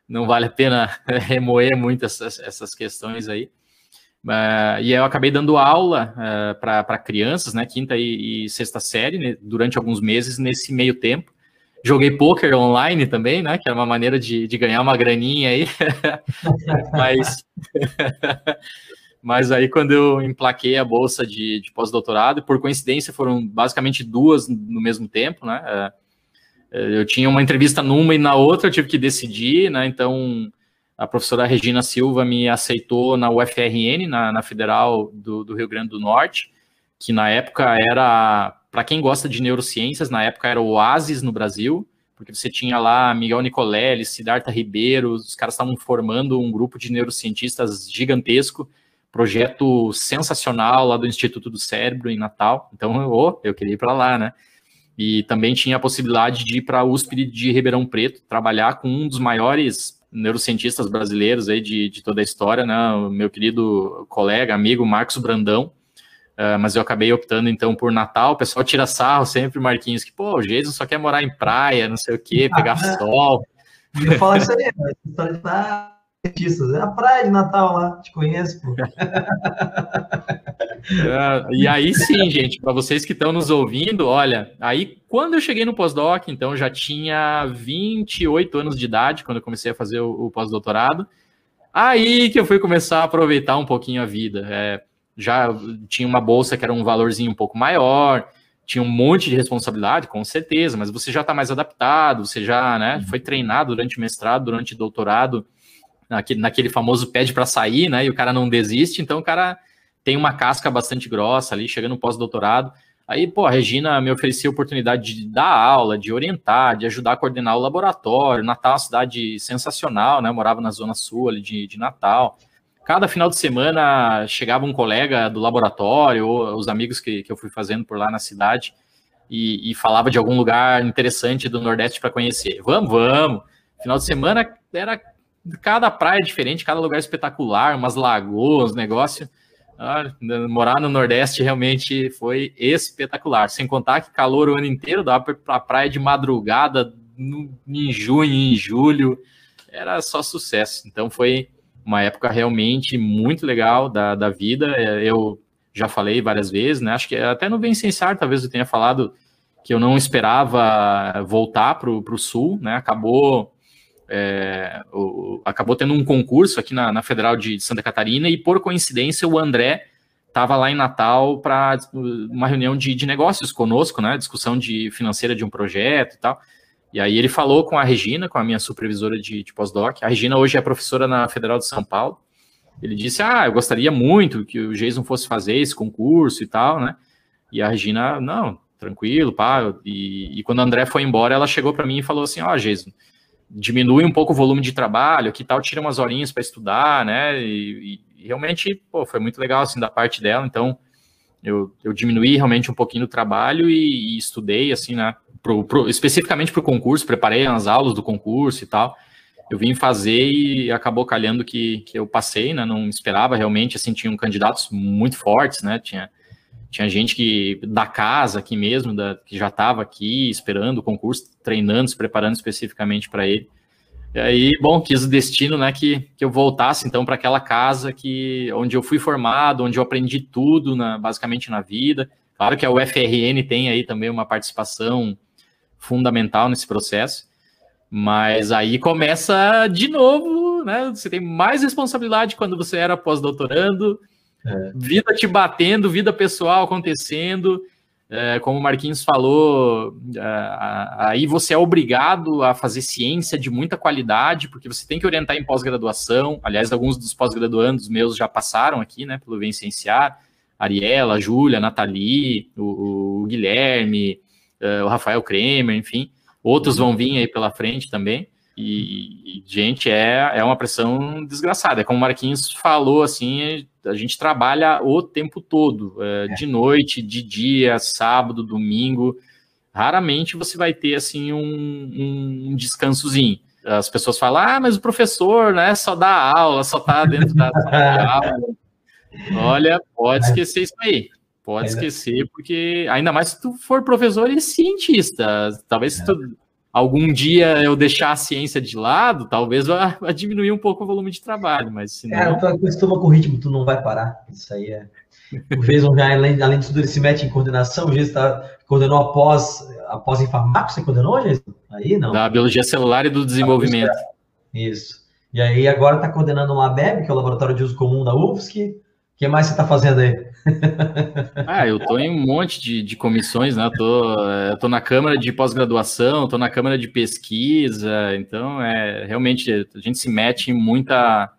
não vale a pena remoer muito essas, essas questões aí. Uh, e eu acabei dando aula uh, para crianças, né, quinta e, e sexta série, né, durante alguns meses nesse meio tempo. Joguei poker online também, né, que era uma maneira de, de ganhar uma graninha aí. mas, mas aí quando eu emplaquei a bolsa de, de pós-doutorado, por coincidência foram basicamente duas no mesmo tempo, né, uh, eu tinha uma entrevista numa e na outra eu tive que decidir, né? Então a professora Regina Silva me aceitou na UFRN, na, na Federal do, do, Rio Grande do Norte, que na época era, para quem gosta de neurociências, na época era o Oasis no Brasil, porque você tinha lá Miguel Nicolelli, Siddhartha Ribeiro, os caras estavam formando um grupo de neurocientistas gigantesco, projeto sensacional lá do Instituto do Cérebro em Natal. Então, oh, eu queria ir para lá, né? E também tinha a possibilidade de ir para a USP de Ribeirão Preto, trabalhar com um dos maiores neurocientistas brasileiros aí de, de toda a história, né? O meu querido colega, amigo Marcos Brandão. Uh, mas eu acabei optando então por Natal. O pessoal tira sarro sempre, Marquinhos, que pô, o Jason só quer morar em praia, não sei o quê, pegar ah, sol. Eu falo isso aí, mas história de cientistas. É a praia de Natal lá, te conheço, pô. É, e aí sim, gente, para vocês que estão nos ouvindo, olha, aí quando eu cheguei no pós-doc, então já tinha 28 anos de idade, quando eu comecei a fazer o, o pós-doutorado, aí que eu fui começar a aproveitar um pouquinho a vida. É, já tinha uma bolsa que era um valorzinho um pouco maior, tinha um monte de responsabilidade, com certeza, mas você já está mais adaptado, você já né, foi treinado durante o mestrado, durante o doutorado, naquele, naquele famoso pede para sair, né? E o cara não desiste, então o cara tem uma casca bastante grossa ali, chegando no pós-doutorado. Aí, pô, a Regina me oferecia a oportunidade de dar aula, de orientar, de ajudar a coordenar o laboratório. Natal é uma cidade sensacional, né? Eu morava na zona sul ali de, de Natal. Cada final de semana chegava um colega do laboratório, ou os amigos que, que eu fui fazendo por lá na cidade, e, e falava de algum lugar interessante do Nordeste para conhecer. Vamos, vamos. Final de semana era cada praia diferente, cada lugar espetacular, umas lagoas, negócio. Ah, morar no Nordeste realmente foi espetacular. Sem contar que calor o ano inteiro, dava para praia de madrugada, no, em junho, em julho, era só sucesso. Então foi uma época realmente muito legal da, da vida. É, eu já falei várias vezes, né? Acho que até no Vencenciar, talvez eu tenha falado que eu não esperava voltar para o Sul, né? Acabou é, o, acabou tendo um concurso aqui na, na, Federal de Santa Catarina e, por coincidência, o André estava lá em Natal para uma reunião de, de, negócios conosco, né? Discussão de financeira de um projeto e tal. E aí ele falou com a Regina, com a minha supervisora de, de pós-doc. A Regina hoje é professora na Federal de São Paulo. Ele disse: Ah, eu gostaria muito que o Jason fosse fazer esse concurso e tal, né? E a Regina, não, tranquilo, pá. E, e quando a André foi embora, ela chegou para mim e falou assim: Ó, oh, Jason, diminui um pouco o volume de trabalho, que tal tira umas horinhas para estudar, né? E, e, realmente, pô, foi muito legal assim da parte dela. Então, eu, eu diminuí realmente um pouquinho o trabalho e, e estudei assim, né? Pro, pro, especificamente para o concurso, preparei as aulas do concurso e tal. Eu vim fazer e acabou calhando que, que eu passei, né? Não esperava realmente, assim, tinham candidatos muito fortes, né? Tinha tinha gente que da casa aqui mesmo, da, que já estava aqui esperando o concurso, treinando, se preparando especificamente para ele. E aí, bom, quis o destino, né, que, que eu voltasse então para aquela casa que onde eu fui formado, onde eu aprendi tudo, na, basicamente na vida. Claro que a UFRN tem aí também uma participação fundamental nesse processo, mas aí começa de novo, né? Você tem mais responsabilidade quando você era pós-doutorando, é. Vida te batendo, vida pessoal acontecendo. É, como o Marquinhos falou, é, aí você é obrigado a fazer ciência de muita qualidade, porque você tem que orientar em pós-graduação. Aliás, alguns dos pós-graduandos meus já passaram aqui, né, pelo Vencenciar. Ariela, Júlia, Nathalie, o, o Guilherme, uh, o Rafael Kremer, enfim. Outros vão vir aí pela frente também. E, e, gente, é, é uma pressão desgraçada. É como o Marquinhos falou, assim, a gente trabalha o tempo todo, é, é. de noite, de dia, sábado, domingo. Raramente você vai ter, assim, um, um descansozinho. As pessoas falam, ah, mas o professor, né, só dá aula, só tá dentro da aula. Olha, pode esquecer isso aí. Pode esquecer, porque ainda mais se tu for professor e cientista. Talvez se tu algum dia eu deixar a ciência de lado, talvez vá, vá diminuir um pouco o volume de trabalho, mas se não... É, tu acostuma com o ritmo, tu não vai parar, isso aí é... O Jason já, além, além de tudo, ele se mete em coordenação, o Jason está coordenou após, após em farmácia, você coordenou, Jason? Aí não. Da biologia celular e do desenvolvimento. Isso. E aí agora está coordenando o LABEB, que é o Laboratório de Uso Comum da UFSC. O que mais você está fazendo aí? Ah, eu tô em um monte de, de comissões, né? Tô, eu tô na Câmara de Pós-Graduação, tô na Câmara de Pesquisa, então é realmente a gente se mete em muita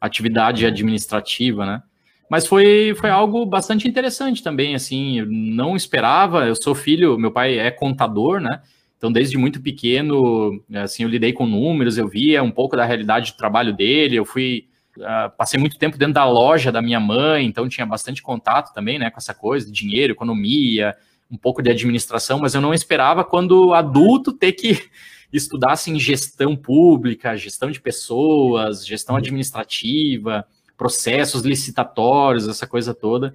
atividade administrativa, né? Mas foi, foi algo bastante interessante também, assim, eu não esperava, eu sou filho, meu pai é contador, né? Então, desde muito pequeno, assim, eu lidei com números, eu via um pouco da realidade do trabalho dele, eu fui Uh, passei muito tempo dentro da loja da minha mãe, então tinha bastante contato também, né, com essa coisa dinheiro, economia, um pouco de administração, mas eu não esperava quando adulto ter que estudar assim gestão pública, gestão de pessoas, gestão uhum. administrativa, processos licitatórios, essa coisa toda.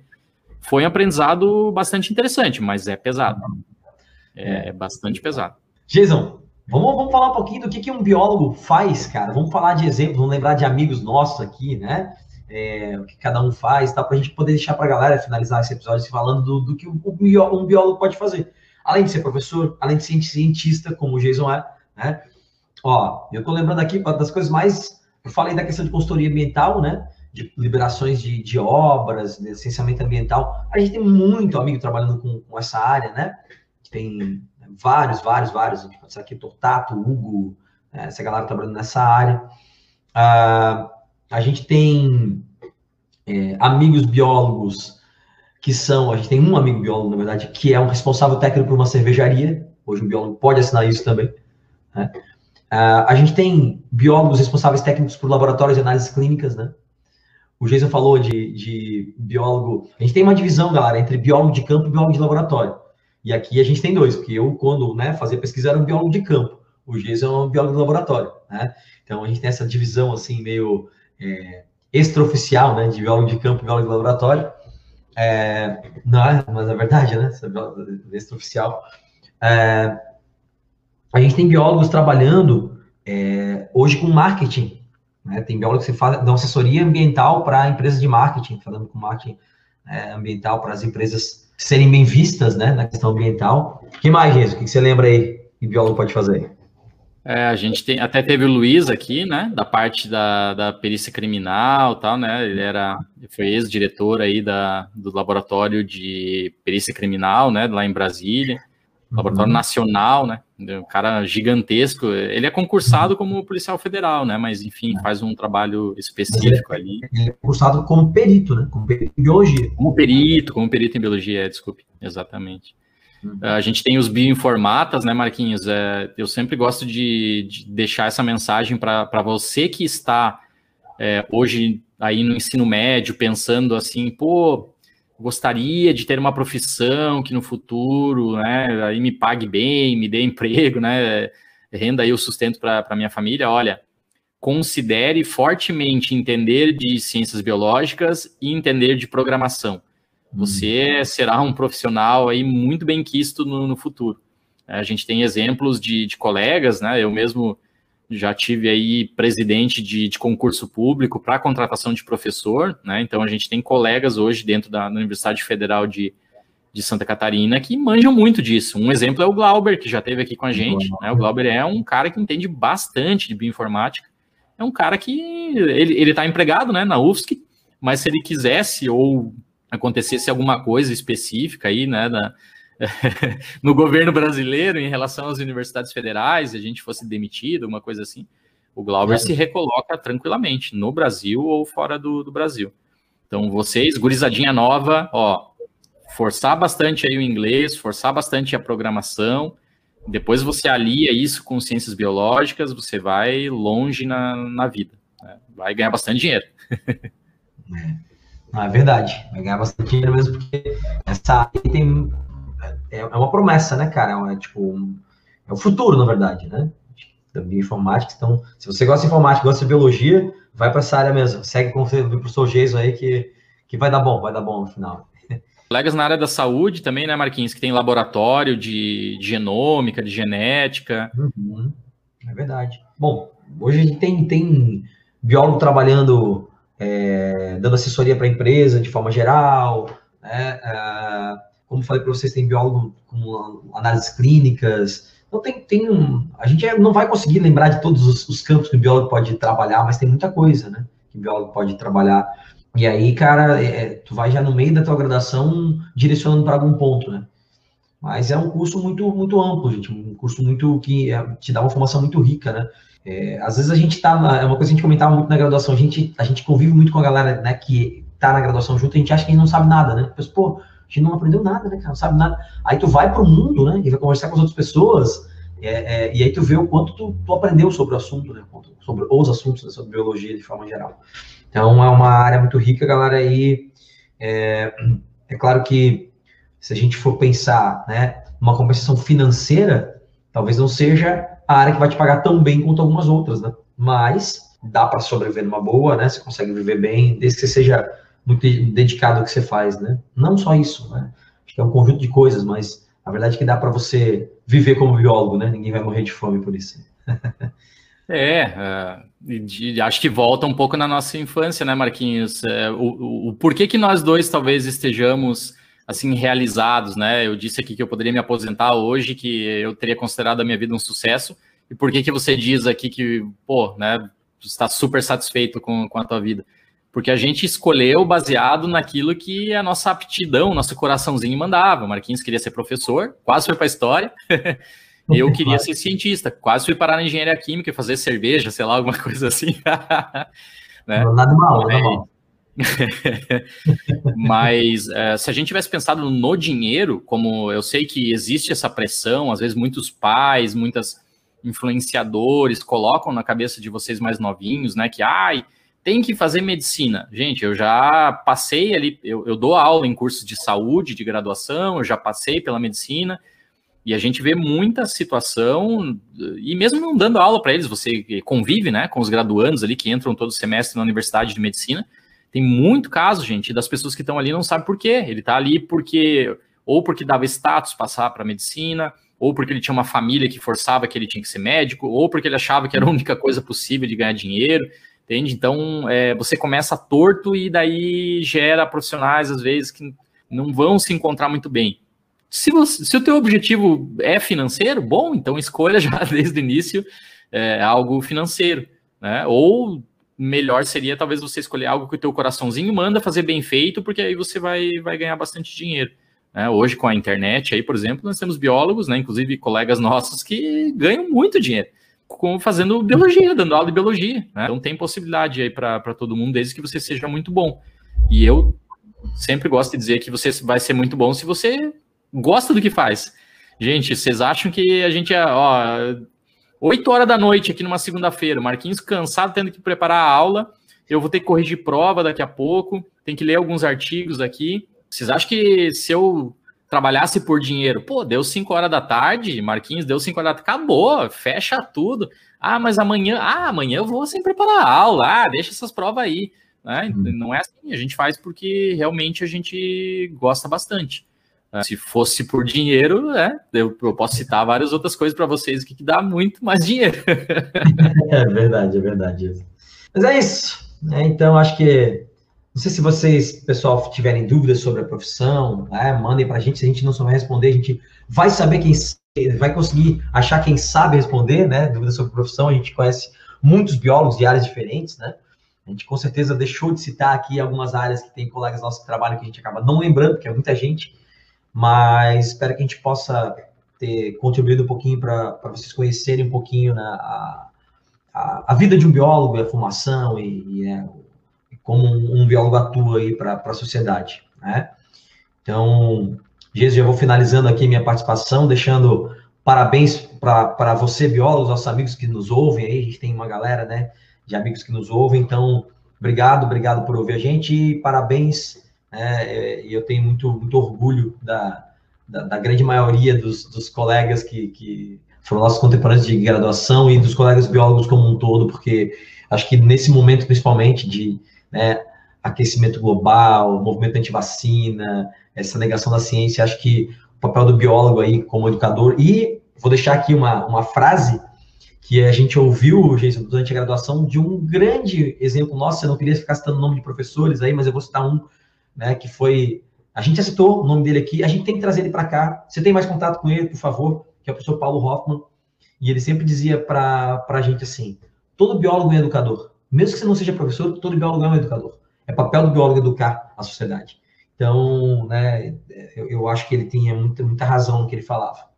Foi um aprendizado bastante interessante, mas é pesado. É, é bastante pesado. Jason, Vamos, vamos falar um pouquinho do que, que um biólogo faz, cara. Vamos falar de exemplos, vamos lembrar de amigos nossos aqui, né? É, o que cada um faz, tá? Para a gente poder deixar para a galera finalizar esse episódio falando do, do que um, um biólogo pode fazer. Além de ser professor, além de ser cientista, como o Jason é, né? Ó, eu tô lembrando aqui das coisas mais. Eu falei da questão de consultoria ambiental, né? De liberações de, de obras, de licenciamento ambiental. A gente tem muito amigo trabalhando com, com essa área, né? Tem vários, vários, vários, aqui, Tortato, Hugo, né, essa galera trabalhando nessa área. Uh, a gente tem é, amigos biólogos que são, a gente tem um amigo biólogo, na verdade, que é um responsável técnico por uma cervejaria, hoje um biólogo pode assinar isso também, né? Uh, a gente tem biólogos responsáveis técnicos por laboratórios de análises clínicas, né? O Jason falou de, de biólogo. A gente tem uma divisão, galera, entre biólogo de campo e biólogo de laboratório. E aqui a gente tem dois, porque eu, quando né, fazia pesquisa, era um biólogo de campo. O Geis é um biólogo de laboratório, né? Então a gente tem essa divisão, assim, meio é, extraoficial, né? De biólogo de campo e biólogo de laboratório. É, não é, mas é verdade, né? Extraoficial. É, a gente tem biólogos trabalhando é, hoje com marketing. Né? Tem biólogos que fazem, dão assessoria ambiental para empresas de marketing, falando com marketing é, ambiental para as empresas serem bem vistas, né, na questão ambiental. Que mais, Jesus? O que você lembra aí que o biólogo pode fazer? É, a gente tem, até teve o Luiz aqui, né, da parte da, da perícia criminal tal, né, ele era, foi ex-diretor aí da, do laboratório de perícia criminal, né, lá em Brasília, laboratório uhum. nacional, né, um cara gigantesco, ele é concursado como policial federal, né, mas enfim, faz um trabalho específico ele, ali. Ele é concursado como perito, né, como perito em biologia. Como perito, como perito em biologia, é, desculpe, exatamente. Uhum. A gente tem os bioinformatas, né, Marquinhos? É, eu sempre gosto de, de deixar essa mensagem para você que está é, hoje aí no ensino médio, pensando assim, pô, gostaria de ter uma profissão que no futuro, né, aí me pague bem, me dê emprego, né, renda aí o sustento para minha família. Olha, considere fortemente entender de ciências biológicas e entender de programação você uhum. será um profissional aí muito bem quisto no, no futuro. A gente tem exemplos de, de, colegas, né? Eu mesmo já tive aí presidente de, de concurso público para contratação de professor, né? Então a gente tem colegas hoje dentro da Universidade Federal de, de Santa Catarina que manjam muito disso. Um exemplo é o Glauber, que já esteve aqui com a gente. Né? O Glauber é um cara que entende bastante de bioinformática. É um cara que ele está empregado né, na UFSC, mas se ele quisesse ou acontecesse alguma coisa específica aí, né, na, no governo brasileiro em relação às universidades federais, a gente fosse demitido, uma coisa assim, o Glauber é. se recoloca tranquilamente no Brasil ou fora do, do, Brasil. Então, vocês, gurizadinha nova, ó, forçar bastante aí o inglês, forçar bastante a programação, depois você alia isso com ciências biológicas, você vai longe na, na vida, né? vai ganhar bastante dinheiro. É. Não, é verdade. Vai ganhar bastante dinheiro mesmo, porque essa área tem. É, é uma promessa, né, cara? É, tipo, é o futuro, na verdade, né? Da bioinformática. Então, se você gosta de informática, gosta de biologia, vai para essa área mesmo. Segue com o professor Jason aí que, que vai dar bom, vai dar bom no final. Colegas na área da saúde também, né, Marquinhos, que tem laboratório de, de genômica, de genética. Uhum. É verdade. Bom, hoje a gente tem, tem biólogo trabalhando é, dando assessoria para a empresa de forma geral, né? É, como falei para vocês, tem biólogo com análises clínicas. Então tem, tem um, a gente não vai conseguir lembrar de todos os, os, campos que o biólogo pode trabalhar, mas tem muita coisa, né? Que o biólogo pode trabalhar. E aí, cara, é, é tu vai já no meio da tua graduação direcionando para algum ponto, né? Mas é um curso muito, muito amplo, gente, um curso muito que é, te dá uma formação muito rica, né? É, às vezes a gente tá, na, é uma coisa que a gente comentava muito na graduação, a gente, a gente convive muito com a galera, né, que tá na graduação junto, a gente acha que a gente não sabe nada, né? Mas, pô, gente não aprendeu nada, né, cara? Não sabe nada. Aí tu vai pro mundo, né, e vai conversar com as outras pessoas, é, é, e aí tu vê o quanto tu, tu, aprendeu sobre o assunto, né, sobre os assuntos, né, sobre biologia de forma geral. Então, é uma área muito rica, galera, aí é, é claro que se a gente for pensar, né, uma compensação financeira, talvez não seja a área que vai te pagar tão bem quanto algumas outras, né? Mas dá para sobreviver numa boa, né? Você consegue viver bem, desde que você seja muito dedicado ao que você faz, né? Não só isso, né? Acho que é um conjunto de coisas, mas a verdade é que dá para você viver como biólogo, né? Ninguém vai morrer de fome por isso. é, uh, acho que volta um pouco na nossa infância, né, Marquinhos? O, o, o porquê que nós dois talvez estejamos assim realizados, né? Eu disse aqui que eu poderia me aposentar hoje, que eu teria considerado a minha vida um sucesso. E por que que você diz aqui que, pô, né, está super satisfeito com, com a tua vida? Porque a gente escolheu baseado naquilo que a nossa aptidão, nosso coraçãozinho mandava. O Marquinhos queria ser professor, quase foi para a história. eu queria ser cientista, quase fui parar na engenharia química e fazer cerveja, sei lá, alguma coisa assim. né? Nada mal, nada mal. Mas é, se a gente tivesse pensado no dinheiro, como eu sei que existe essa pressão, às vezes muitos pais, muitas influenciadores colocam na cabeça de vocês mais novinhos, né? Que ai, tem que fazer medicina. Gente, eu já passei ali, eu, eu dou aula em cursos de saúde, de graduação, eu já passei pela medicina. E a gente vê muita situação, e mesmo não dando aula para eles, você convive né, com os graduandos ali que entram todo semestre na universidade de medicina, tem muito caso, gente, das pessoas que estão ali não sabem por quê. Ele está ali porque ou porque dava status passar para medicina, ou porque ele tinha uma família que forçava que ele tinha que ser médico, ou porque ele achava que era a única coisa possível de ganhar dinheiro, entende? Então, é, você começa torto e daí gera profissionais, às vezes, que não vão se encontrar muito bem. Se, você, se o teu objetivo é financeiro, bom, então escolha já desde o início é, algo financeiro, né? Ou melhor seria talvez você escolher algo que o teu coraçãozinho manda fazer bem feito, porque aí você vai, vai ganhar bastante dinheiro. Né? Hoje, com a internet, aí, por exemplo, nós temos biólogos, né, inclusive colegas nossos, que ganham muito dinheiro com, fazendo biologia, dando aula de biologia. Né? Então tem possibilidade aí para todo mundo, desde que você seja muito bom. E eu sempre gosto de dizer que você vai ser muito bom se você gosta do que faz. Gente, vocês acham que a gente é, ó, 8 horas da noite aqui numa segunda-feira, Marquinhos cansado tendo que preparar a aula, eu vou ter que corrigir prova daqui a pouco, tem que ler alguns artigos aqui. Vocês acham que se eu trabalhasse por dinheiro, pô, deu 5 horas da tarde, Marquinhos, deu 5 horas da tarde, acabou, fecha tudo. Ah, mas amanhã, ah, amanhã eu vou sem preparar a aula, ah, deixa essas provas aí. Né? Hum. Não é assim, a gente faz porque realmente a gente gosta bastante. É, se fosse por dinheiro, né, eu, eu posso citar várias outras coisas para vocês que, que dá muito mais dinheiro. é verdade, é verdade. Mas é isso. Né? Então, acho que. Não sei se vocês, pessoal, tiverem dúvidas sobre a profissão, né, mandem para a gente. Se a gente não souber responder, a gente vai saber quem vai conseguir achar quem sabe responder, né? Dúvidas sobre a profissão. A gente conhece muitos biólogos de áreas diferentes, né? A gente com certeza deixou de citar aqui algumas áreas que tem colegas nossos que trabalham que a gente acaba não lembrando, porque é muita gente, mas espero que a gente possa ter contribuído um pouquinho para vocês conhecerem um pouquinho né, a, a, a, vida de um biólogo, a formação e, e é, como um, biólogo atua aí para a sociedade, né? Então, Jesus, já vou finalizando aqui minha participação, deixando parabéns para você, biólogos, nossos amigos que nos ouvem aí, a gente tem uma galera, né, de amigos que nos ouvem. Então, obrigado, obrigado por ouvir a gente e parabéns. É, eu tenho muito, muito orgulho da, da, da grande maioria dos, dos colegas que, que foram nossos contemporâneos de graduação e dos colegas biólogos como um todo, porque acho que nesse momento, principalmente, de né, aquecimento global, movimento anti-vacina, essa negação da ciência, acho que o papel do biólogo aí como educador, e vou deixar aqui uma, uma frase que a gente ouviu, Jason, durante a graduação, de um grande exemplo nosso, eu não queria ficar citando o nome de professores aí, mas eu vou citar um, né, que foi, a gente já citou o nome dele aqui, a gente tem que trazer ele para cá, você tem mais contato com ele, por favor, que é o professor Paulo Hoffman, e ele sempre dizia para a gente assim, todo biólogo é educador, mesmo que você não seja professor, todo biólogo é um educador, é papel do biólogo educar a sociedade. Então, né, eu, eu acho que ele tinha muita, muita razão no que ele falava.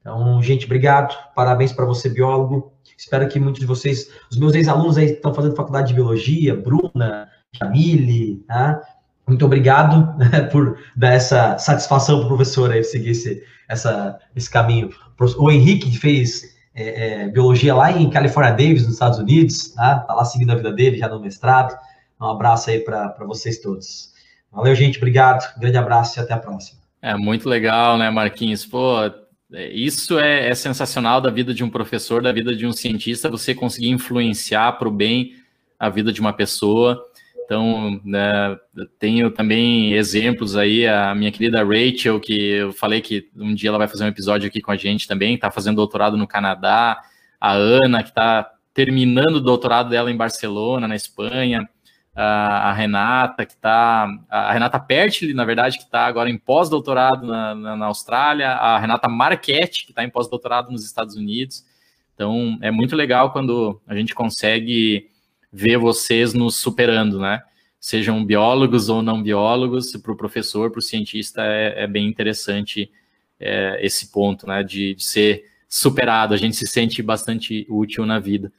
Então, gente, obrigado. Parabéns para você, biólogo. Espero que muitos de vocês, os meus ex-alunos aí estão fazendo faculdade de biologia, Bruna, Camille, tá? Muito obrigado né, por dar essa satisfação para o professor aí seguir esse, essa, esse caminho. O Henrique que fez é, é, biologia lá em California Davis, nos Estados Unidos, tá? tá lá seguindo a vida dele, já no mestrado. Um abraço aí para vocês todos. Valeu, gente. Obrigado. Grande abraço e até a próxima. É muito legal, né, Marquinhos? Pô, é, isso é, é, sensacional da vida de um professor, da vida de um cientista, você conseguir influenciar para o bem a vida de uma pessoa. Então, né, tenho também exemplos aí, a minha querida Rachel, que eu falei que um dia ela vai fazer um episódio aqui com a gente também, está fazendo doutorado no Canadá, a Ana, que está terminando o doutorado dela em Barcelona, na Espanha, a, Renata, que está. A Renata Pertili, na verdade, que está agora em pós-doutorado na, na, na, Austrália, a Renata Marchetti, que está em pós-doutorado nos Estados Unidos. Então, é muito legal quando a gente consegue ver vocês nos superando, né? Sejam biólogos ou não biólogos, para o professor, para o cientista, é, é, bem interessante é, esse ponto, né? De, de ser superado, a gente se sente bastante útil na vida.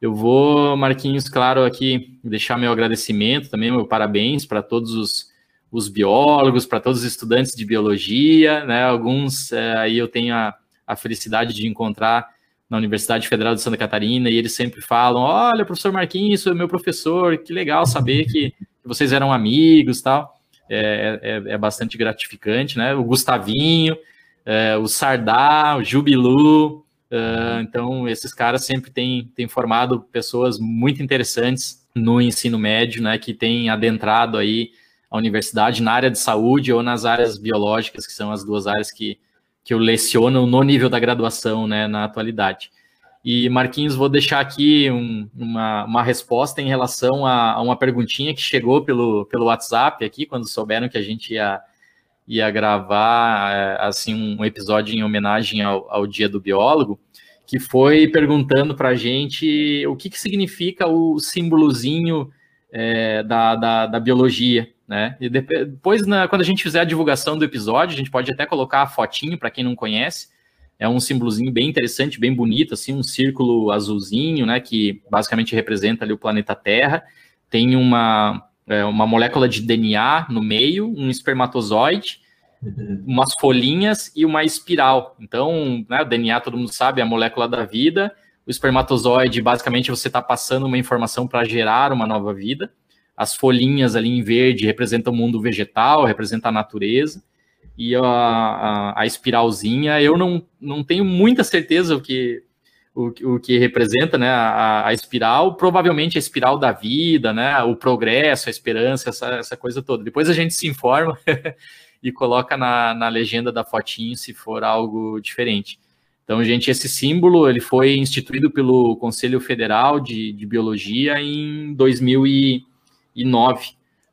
Eu vou, Marquinhos, claro, aqui deixar meu agradecimento também, meu parabéns para todos os, os biólogos, para todos os estudantes de biologia, né? Alguns é, aí eu tenho a, a felicidade de encontrar na Universidade Federal de Santa Catarina e eles sempre falam: Olha, professor Marquinhos, é meu professor, que legal saber que, vocês eram amigos tal. É, é, é, bastante gratificante, né? O Gustavinho, é, o Sardá, o Jubilu, Uh, então, esses caras sempre têm, têm formado pessoas muito interessantes no ensino médio, né, que têm adentrado aí a universidade na área de saúde ou nas áreas biológicas, que são as duas áreas que, que eu leciono no nível da graduação, né, na atualidade. E, Marquinhos, vou deixar aqui um, uma, uma resposta em relação a, a, uma perguntinha que chegou pelo, pelo WhatsApp aqui, quando souberam que a gente ia ia gravar é, assim um episódio em homenagem ao, ao Dia do Biólogo, que foi perguntando para a gente o que, que significa o símbolozinho é, da, da, da, biologia, né? E depois, na, quando a gente fizer a divulgação do episódio, a gente pode até colocar a fotinho para quem não conhece. É um símbolozinho bem interessante, bem bonito, assim, um círculo azulzinho, né? Que basicamente representa ali o planeta Terra. Tem uma, é, uma molécula de DNA no meio, um espermatozoide, umas folhinhas e uma espiral. Então, né, o DNA, todo mundo sabe, é a molécula da vida. O espermatozoide, basicamente, você está passando uma informação para gerar uma nova vida. As folhinhas ali em verde representam o mundo vegetal, representam a natureza. E a, a, a espiralzinha, eu não, não tenho muita certeza o que, o, o que representa né, a, a, espiral, provavelmente a espiral da vida, né, o progresso, a esperança, essa, essa coisa toda. Depois a gente se informa e coloca na, na legenda da fotinho se for algo diferente. Então, gente, esse símbolo ele foi instituído pelo Conselho Federal de, de Biologia em 2009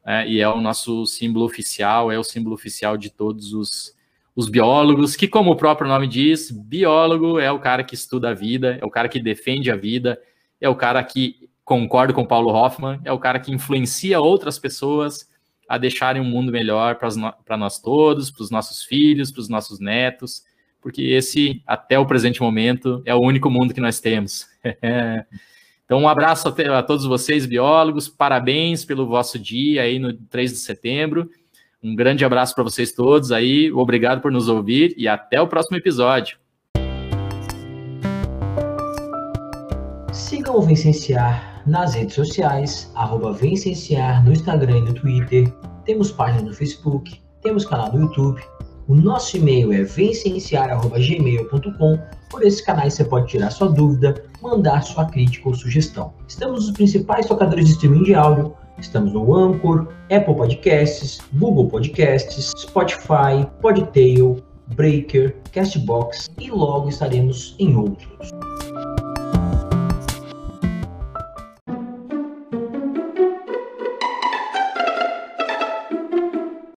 é, e é o nosso símbolo oficial, é o símbolo oficial de todos os, os biólogos, que, como o próprio nome diz, biólogo é o cara que estuda a vida, é o cara que defende a vida, é o cara que, concordo com Paulo Hoffman, é o cara que influencia outras pessoas a deixarem um mundo melhor para nós todos, para os nossos filhos, para os nossos netos, porque esse, até o presente momento, é o único mundo que nós temos. então, um abraço a, todos vocês, biólogos, parabéns pelo vosso dia aí no 3 de setembro. Um grande abraço para vocês todos aí, obrigado por nos ouvir e até o próximo episódio. Sigam o Vencenciar nas redes sociais, arroba no Instagram e no Twitter. Temos página no Facebook, temos canal no YouTube. O nosso e-mail é vencenciar.gmail.com. Por esses canais você pode tirar sua dúvida, mandar sua crítica ou sugestão. Estamos nos principais tocadores de streaming de áudio, Estamos no Anchor, Apple Podcasts, Google Podcasts, Spotify, Podtail, Breaker, Castbox e logo estaremos em outros.